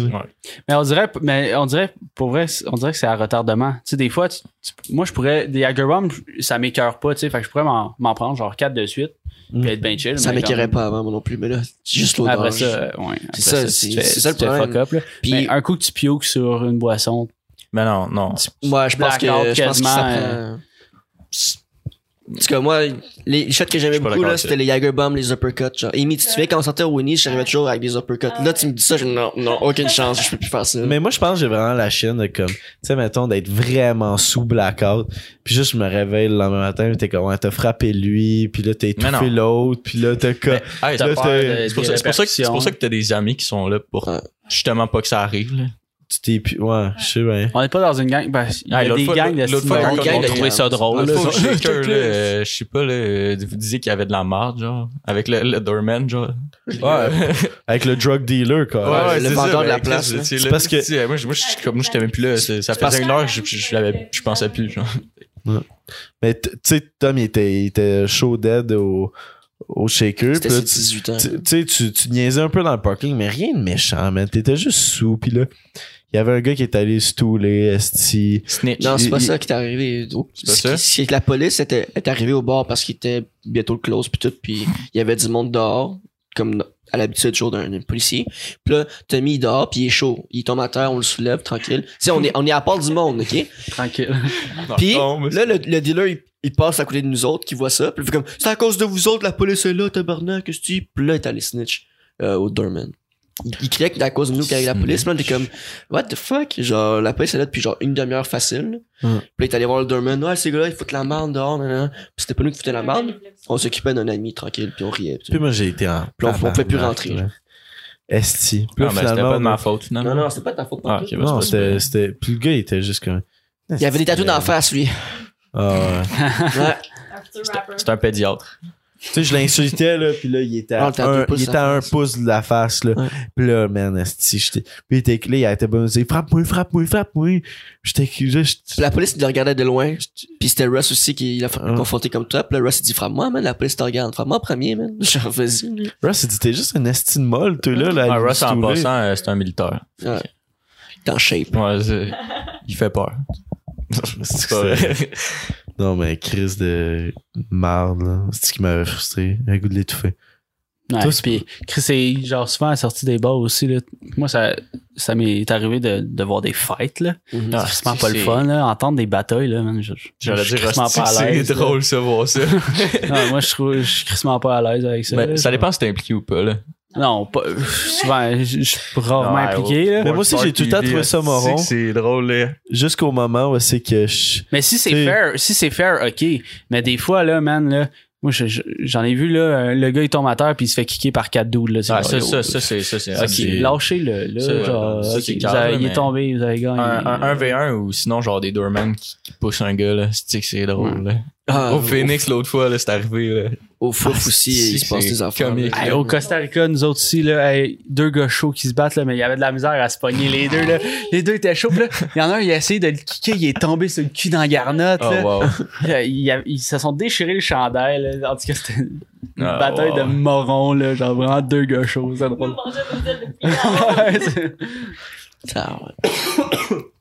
Mais on dirait, mais on dirait, pour vrai, on dirait que c'est à retardement. Tu sais, des fois, tu- tu- moi, je pourrais, des Jagerbomb, ça m'écœure pas, tu sais, fait que je pourrais m'en, prendre genre 4 de suite, Mm. puis être bien chill. Ça m'écœurait pas avant, moi non plus, mais là, c'est juste l'odeur. Après ça, ouais. C'est ça, c'est- ça le problème. fuck up, là. Puis, Mais un coup que tu pioques sur une boisson, Mais non, non. moi, je pense que, je pense que ça quasiment, prend... En tout cas, moi, les, shots que j'aimais beaucoup, là, c'était les Jagerbombs, les uppercuts. Genre, Amy, tu te souviens quand on sortait au Winnie, j'arrivais toujours avec des uppercuts. Là, tu me dis ça, je non, non, aucune chance, je peux plus faire ça. Mais moi, je pense que j'ai vraiment la chienne de comme, tu sais, mettons, d'être vraiment sous blackout. Puis juste, je me réveille le lendemain matin, t'es comme, ouais, t'as frappé lui, puis là, t'as étouffé l'autre, puis là, t'as comme, hey, c'est pour- pour, ça- que c'est pour répercussions. ça que t'as des amis qui sont là pour Ouais. justement pas que ça arrive. Là. Tu t'es, ouais, je sais bien. on n'est pas dans une gang, ben, il y a l'autre des gangs de l'autre fois, de trouver ça drôle, L'autre shaker, là, je sais pas, là, vous disiez qu'il y avait de la marde, genre, avec le, le doorman, genre. Ouais. Avec le drug dealer, quoi. Ouais, le vendeur de la mais place, C'est parce que- moi, je- comme j'étais même plus là. Ça faisait une heure que je, pensais plus, genre. Mais tu sais, Tom, il était, il était chaud dead au, au shaker. C'était là, ses tu- 18 ans. tu tu sais, tu, tu niaisais un peu dans le parking, mais rien de méchant, man. T'étais juste sous, pis là, il y avait un gars qui est allé stouler, esti. Snitch. Non, c'est pas il- ça qui est arrivé. C'est pas ça? qui- C'est que la police était, est arrivée au bar parce qu'il était bientôt le close puis tout, puis il y avait du monde dehors, comme à l'habitude toujours d'un d'un policier. Puis là, Tommy il dort puis il est chaud. Il tombe à terre, on le soulève tranquille. Tu sais, on est, on est à part du monde, ok? Tranquille. Puis là, le, le dealer, il, il passe à côté de nous autres, qui voit ça. Puis il fait comme, c'est à cause de vous autres, la police est là, tabarnak, qu'est-ce que tu dis? Puis là, il est allé snitch euh, au doorman. Il, il criait que c'était à cause de nous qu'il y avait la police. Là, on était comme, what the fuck? Genre, la police est là depuis genre une demi-heure facile. Puis là, il est allé voir le doorman. Ouais, ces gars-là, ils foutent la merde dehors, nan. Puis c'était pas nous qui foutions la merde. On s'occupait d'un ami tranquille, puis on riait. puis Puis moi, j'ai été en. Puis on- on pouvait plus rentrer. là. Esti. Puis Non, mais c'était pas de ma faute, finalement. Non, non, c'était pas de ta faute. Ah, bah, Non, c'était, c'était. Puis le gars, il était juste comme. Il y avait des tatous d'en face, lui. Ah ouais. Ouais. C'est un pédiatre. Tu sais, je l'insultais, là, puis là, il était à, Ah, un, pouce il de était à un face. pouce de la face, là. Ouais. Puis là, man, esti, j'étais. Puis il était clé, il était bon, il disait, frappe-moi, frappe-moi, frappe-moi. J'étais, la police, il le regardait de loin. Puis c'était Russ aussi qui l'a Ah. confronté comme toi. Puis là, Russ, il dit, frappe-moi, man. La police te regarde. Frappe-moi en premier, man. Genre, vas-y. Russ, il dit, t'es juste un esti de molle, toi, là. là Ah, Russ, en passant, euh, c'est un militaire. Ouais. T'es en shape. Ouais, c'est- il fait peur. C'est pas vrai. Non, mais crise de marde, là. C'est ce qui m'avait frustré? Un goût de l'étouffer. Ouais, Toi, puis Chris est genre souvent à la sortie des bars aussi là. Moi ça ça m'est arrivé de, de voir des fights là. C'est vraiment pas le fun là, entendre des batailles là, man, je, je- J'allais je suis dire, crissement hostie, pas à c'est drôle, ça, voir ça. Non, moi je trouve je suis crissement pas à l'aise avec ça. Mais là. ça dépend si t'es impliqué ou pas, là. Non, pas souvent je je suis rarement Ouais, impliqué là. Mais moi aussi, j'ai tout le temps trouvé ça moron. C'est drôle, là. Jusqu'au moment où c'est que je. Mais si c'est fair, si c'est fair, OK, mais des fois là man là, Moi, je- je- j'en ai vu, là, le gars, il tombe à terre puis il se fait kicker par quatre dudes, là. C'est Ah, genre, ça, ça, ça, c'est, ça, c'est, Ok, lâchez-le, là. Ça, genre, ça, grave, avez- il est tombé, vous avez gagné. un, un 1v1 ou sinon genre des doormen qui, qui poussent un gars là c'est que c'est drôle là? Ah, au Phoenix l'autre fois là c'est arrivé là. Au fouf Ah, aussi, si, il se passe des affaires. Hey, au Costa Rica, nous autres aussi, là, hey, deux gars chauds qui se battent, là, mais il y avait de la misère à se pogner les deux. Là. Les deux étaient chauds. Là. Il y en a un, il a essayé de le kicker, il est tombé sur le cul dans la garnotte. Oh là. wow. Ils, se sont déchirés le chandail. Là. En tout cas, c'était une bataille wow. de morons. Là, genre vraiment deux gars chauds. C'est drôle.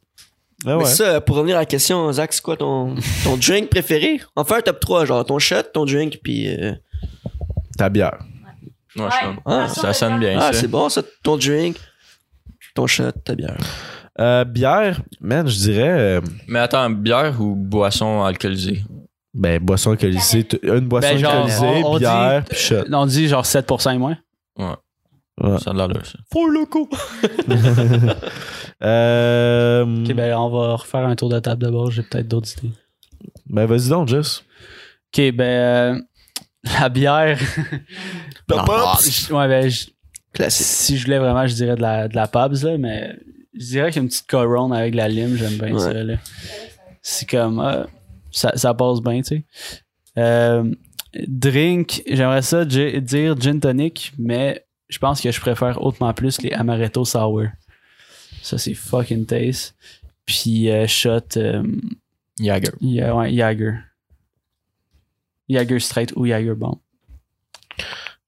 Ouais. Ah Mais ça, pour revenir à la question, Zach, c'est quoi ton, ton drink préféré? On fait un top 3, genre ton shot, ton drink, puis... euh, Ta bière. Ouais, Ouais. je pense. Ah, ça sonne bien Ah, c'est bon ça, ton drink, ton shot, ta bière. Euh, bière, man, je dirais. euh, Mais attends, bière ou boisson alcoolisée? ben, boisson alcoolisée. Une boisson Ben, genre, alcoolisée, on- on bière, dit- puis shot. On dit genre 7% et moins. Ouais. Ça a de l'air ça. Pour le coup. Euh, Ok, ben on va refaire un tour de table d'abord. J'ai peut-être d'autres idées. ben, vas-y donc, Jess. Ok, ben euh, la bière. Ah, ouais, ben je- Classique. si je voulais vraiment, je dirais de la, de la Pabs, là, mais je dirais qu'une petite Corone avec la lime, j'aime bien Ouais. ça. là. C'est comme. euh, ça, ça passe bien, tu sais. Euh, drink, j'aimerais ça dire gin tonic, mais je pense que je préfère hautement plus les amaretto sour. Ça, c'est fucking taste. Puis euh, shot, euh, Jagger. ya- ouais, Jager. Jager straight ou Jager bomb.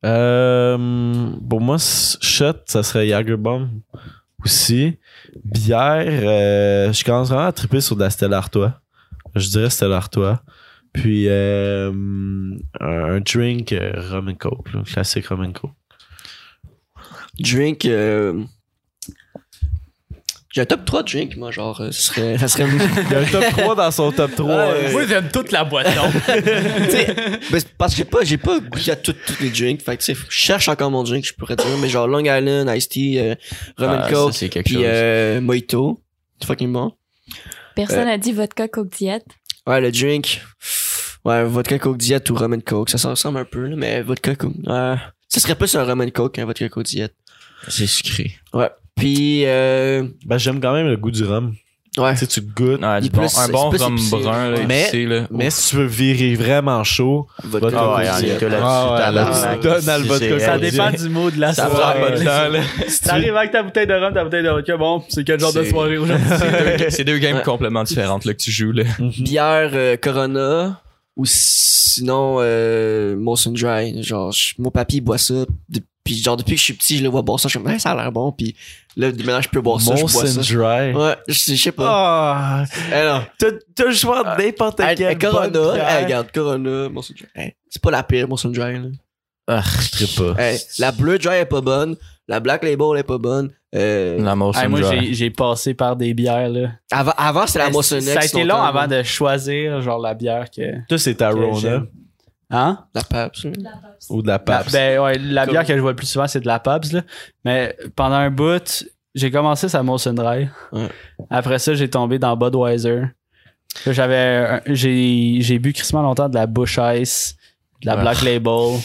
Euh, pour moi, shot, ça serait Jagerbomb aussi. Bière, euh, je commence vraiment à triper sur de la Stella Artois. Je dirais Stella Artois. Puis euh, un, un drink euh, rum and coke, là, classique rum and coke. Drink, euh, j'ai un top 3 de drink, moi, genre, euh, ce serait, ça serait, Il y a un top 3 dans son top 3. Ouais, euh, ouais. j'aime toute la boisson. tu sais, ben, c'est parce que j'ai pas, j'ai pas goûté à tous tous les drinks, fait que, tu sais, je cherche encore mon drink, je pourrais dire, mais genre Long Island, Iced Tea, euh, Rum and Ah, Coke, ça, c'est quelque puis chose. euh, Mojito. C'est fucking bon. Personne Euh, n'a dit vodka coke diète? Ouais, le drink. Ouais, vodka Coke Diet ou Rum and Coke. Ça s'en ressemble un peu, là, mais vodka Coke. Ouais. Ça serait plus un Rum and Coke qu'un vodka Coke Diet. C'est sucré. Ouais. Puis, euh, Ben, j'aime quand même le goût du rhum. ouais. Tu sais, tu goûtes. Ouais, Il du est bon, plus- un bon rhum brun, là, Mais- épicé, là. Mais si tu veux virer vraiment chaud, Vodka Ah là-dessus, Ah le c'est- vodka, ça dépend du mot de la Ça soirée. T'arrives avec ta bouteille de rhum, ta bouteille de vodka, bon, c'est quel genre de soirée aujourd'hui? C'est deux- C'est deux games complètement différentes, là, que tu joues, là. Bière euh, Corona ou sinon euh, Molson Dry. Genre, je- mon papy boit ça. Puis genre, depuis que je suis petit, je le vois boire ça. Je suis comme, Hey, ça a l'air bon. Puis là, maintenant, je peux boire ça. Je bois ça. Dry. Ouais, je sais je sais pas. Ah, non. t'as t'as le choix de n'importe Hey, quel Corona, regarde, Corona, Molson Dry. Hey, c'est pas la pire, Molson Dry. Là. Ah, je trippe pas. Hey, la Bleu Dry est pas bonne. La Black Label est pas bonne. Euh, La Molson Hey, moi, Dry. j'ai, j'ai passé par des bières, là. avant, avant c'était la Molson Ça a été long avant de choisir, genre, la bière que. Toi, c'est ta Rona. Hein? La Pabst. là. ou de la Pabst. ben, ouais, la bière que je vois le plus souvent, c'est de la Pabst, là. Mais pendant un bout, j'ai commencé sa Molson Dry. Ouais. Après ça, j'ai tombé dans Budweiser. Là, j'avais, un- j'ai, j'ai bu crissement longtemps de la Bush Ice, de la Ouais. Black Label.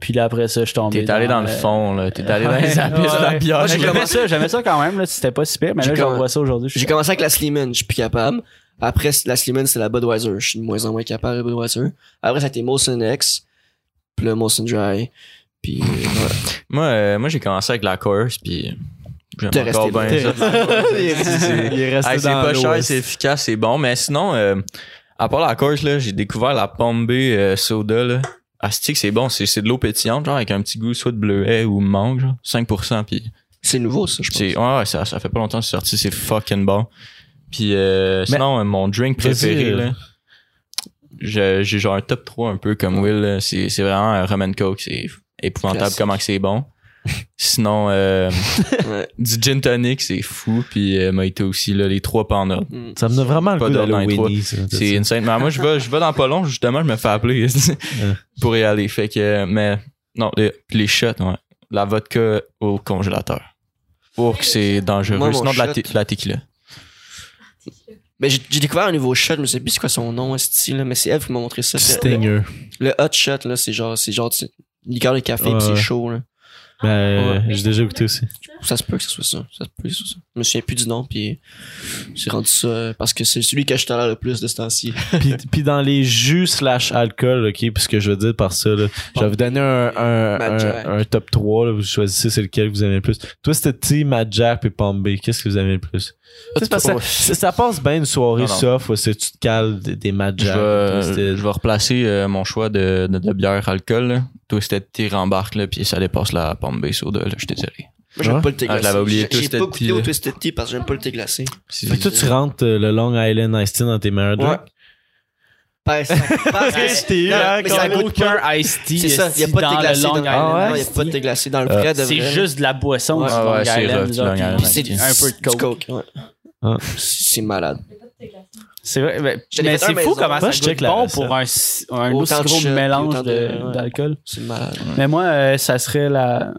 Puis là, après ça, je suis tombé T'es allé dans le fond, là. T'es allé dans les abysses de la bière. J'aimais ça, j'aimais ça quand même, là, c'était pas si pire, mais là, j'en vois ça aujourd'hui. J'ai commencé avec la Sleeman, je suis plus capable. Après, la Sleeman, c'est la Budweiser. Je suis de moins en moins capable de Budweiser. Après, ça a été Molson X. Puis le Molson Dry. Puis, euh, ouais. Moi, euh, moi j'ai commencé avec la course, puis j'aime T'es encore bien ça. il est resté, il est resté Hey, c'est pas cher, c'est efficace, c'est bon. Mais sinon, euh, à part la course, là, j'ai découvert la Pombé euh, soda. Là. Asti que c'est bon, c'est, c'est de l'eau pétillante, genre avec un petit goût soit de bleuet ou mangue, genre 5%. Puis C'est nouveau, ça, je pense. ouais, ouais, ça, ça fait pas longtemps que c'est sorti, c'est fucking bon. Puis euh, sinon, euh, mon drink préféré, euh. là, je- j'ai genre un top 3 un peu comme Will. là. C'est, c'est vraiment un rum and coke, c'est épouvantable Classique. comment que c'est bon. Sinon, euh, du gin tonic, c'est fou. Puis euh, Mojito aussi, là, les trois pas en ordre. Mm. Ça me donne vraiment le Pas goût d'ordre d'aller dans les au C'est ça. insane. Mais moi, je vais, je vais dans pas long, justement, je me fais appeler pour y aller. Fait que, mais, non, les, les shots, ouais. La vodka au congélateur. Oh, que c'est dangereux. Moi, Sinon, de la, te- la tequila. Ben, j'ai j'ai découvert un nouveau shot, je me sais plus c'est quoi son nom, style, là, mais c'est Eve qui m'a montré ça. C'est- Stinger. Le hot shot, là, c'est genre, c'est genre, liqueur de café, Ouais, pis c'est chaud, là. Ben, euh, j'ai déjà écouté aussi. Ça se peut que ce soit ça. Ça se peut que ce soit ça. Je me souviens plus du nom, puis j'ai rendu ça euh, parce que c'est celui que je le plus de ce temps-ci. puis, puis dans les jus slash alcool, ok, puis ce que je veux dire par ça, là, je vais vous donner un, un, top 3, là, vous choisissez c'est lequel que vous aimez le plus. Toi, c'était Team Mad Jack et Pombay. Qu'est-ce que vous aimez le plus? Parce que ça, ça passe bien une soirée Non, non. soft où c'est tu te cales des, des Mad Je Jack. vais, Twisted. je vais replacer euh, mon choix de, de, de bière alcool. Là. Twisted Tea rembarque, là, puis ça dépasse la pomme base soda, là, je suis désolé. Moi, j'aime Ouais? pas le thé Ah, je glacé. l'avais oublié, J'ai- pas goûté au. Twisted Tea parce que j'aime pas le thé glacé. Fait que toi, tu rentres euh, le Long Island Iced Tea dans tes meilleurs Ouais. ça- Non, hein, mais ça goûte pas. aucun iced tea. C'est ça, il y a pas de dans thé le glacé Long dans Island Ah ouais? Non, il y a iced pas de tea. thé glacé dans le Euh, vrai de C'est juste de la boisson Ouais. du Ah Long ouais, c'est Island. un peu de coke. Ah. C'est malade. C'est vrai, ai mais c'est fou comment Moi, ça je goûte bon recette. pour un, si- un aussi de gros mélange autant de- de- ouais. d'alcool. C'est malade. Mais moi, euh, ça serait la.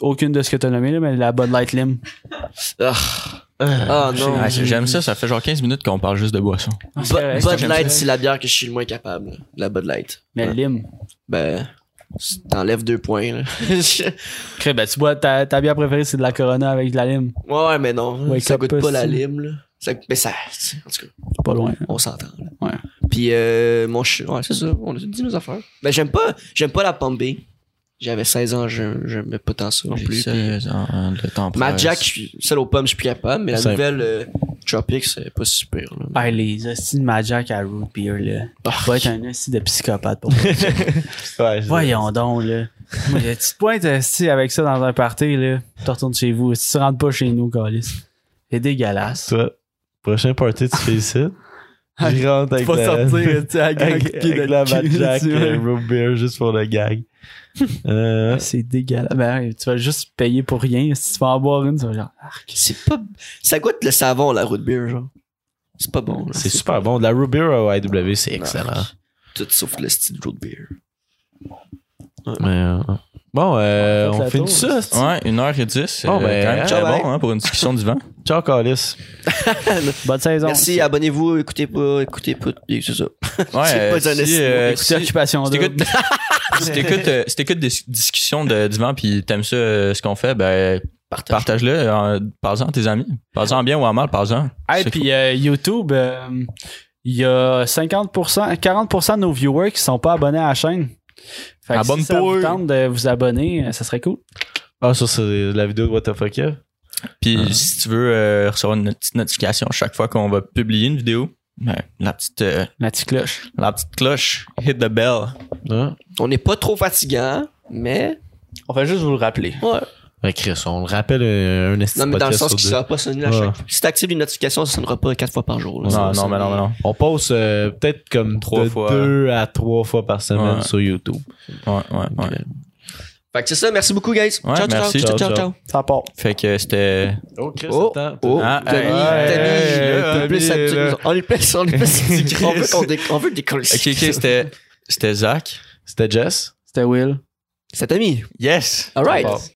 Aucune de ce que t'as nommé, là, mais la Bud Light Lim. Ah Ah, non. Ouais, J'aime ça, ça fait genre 15 minutes qu'on parle juste de boisson. C'est Bud Light, c'est la bière que je suis le moins capable. La Bud Light. Mais Ouais. Lim. Ben, t'enlèves deux points. Là. Crée, ben, tu bois ta, ta bière préférée, c'est de la Corona avec de la lime. ouais, ouais, mais non. Ça goûte pas la lime. Là. Ça, mais ça, en tout cas, C'est pas loin. on s'entend. là. Ouais. Puis euh, mon ch... ouais, c'est ça. On a dit nos affaires. Ben, j'aime pas, j'aime pas la. J'avais 16 ans, je- j'aimais pas tant ça non plus. Puis, le temps Mad presse. Jack, je suis- celle aux pommes, je suis plus capable, mais la nouvelle euh, Tropic, c'est pas super. Là. Ah, les hosties de Magic à root beer, là. Ah. Tu vas être un hostie de psychopathe pour moi. Ouais, Voyons donc, là. Moi, tu te pointes avec ça dans un party, là. Tu retournes chez vous. Si tu rentres pas chez nous, Calis. C'est dégueulasse. Toi, prochain party, tu fais ici? Je rentre avec Tu vas la, sortir, tu sais, avec, la Jack vois. euh, root beer juste pour le gag. Euh, C'est dégueulasse. Ben, tu vas juste payer pour rien. Si tu vas en boire une, tu vas genre, arc. C'est pas. Ça goûte le savon, la root beer, genre. C'est pas bon. là. c'est super bon. De la root beer au IW, c'est excellent. Tout sauf le style root beer. Mais, euh, bon, euh, On finit ça. Ouais, 1h10. Bon, euh, ben, quand même ciao, très bon hein, pour une discussion du vent. Ciao, Calis. Bonne saison. Merci, abonnez-vous, écoutez pas, écoutez pas, et c'est ça. Ouais, C'est pas euh, si, euh, Écoutez si- Occupation si Double. t'écoutes si t'écoutes, euh, si t'écoutes des discussions de, du vent puis t'aimes ça euh, ce qu'on fait, ben Partage. partage-le, euh, parle-en à tes amis. Parle-en bien ou en mal, parle-en. Hey, puis euh, YouTube, euh, il y a 50%, 40% de nos viewers qui sont pas abonnés à la chaîne. Fait que si ça vous tente de vous abonner, euh, ça serait cool. Ah, ça, c'est la vidéo de What the fuck, Kev? Puis Ah. si tu veux euh, recevoir une petite notification chaque fois qu'on va publier une vidéo, ben, la petite euh, La petite cloche. la petite cloche, hit the bell. Hein? On n'est pas trop fatigant, mais. On va juste vous le rappeler. Ouais. Ben, Chris, on le rappelle un, un Non, mais dans le sens qu'il deux. sera pas sonné à chaque Si t'actives les notifications, ça sonnera pas quatre fois par jour. là. Non, non, sonner. mais non, mais non. On poste euh, peut-être comme Trois de fois. deux à trois fois par semaine Ouais. sur YouTube. Ouais, ouais, ouais. Fait que c'est ça, merci beaucoup, guys. Ouais, ciao, ciao, merci. ciao, ciao, Ciao, ciao. Ça part. Fait que c'était. Oh, Chris, Oh, attends. oh, Ah, Tommy, Tommy. On est plus, on est plus, on veut qu'on dé- on veut décoller. Ok, ok, c'était. C'était Zach. C'était Jess? C'était Will. C'est Tommy. Yes! Alright. Bon.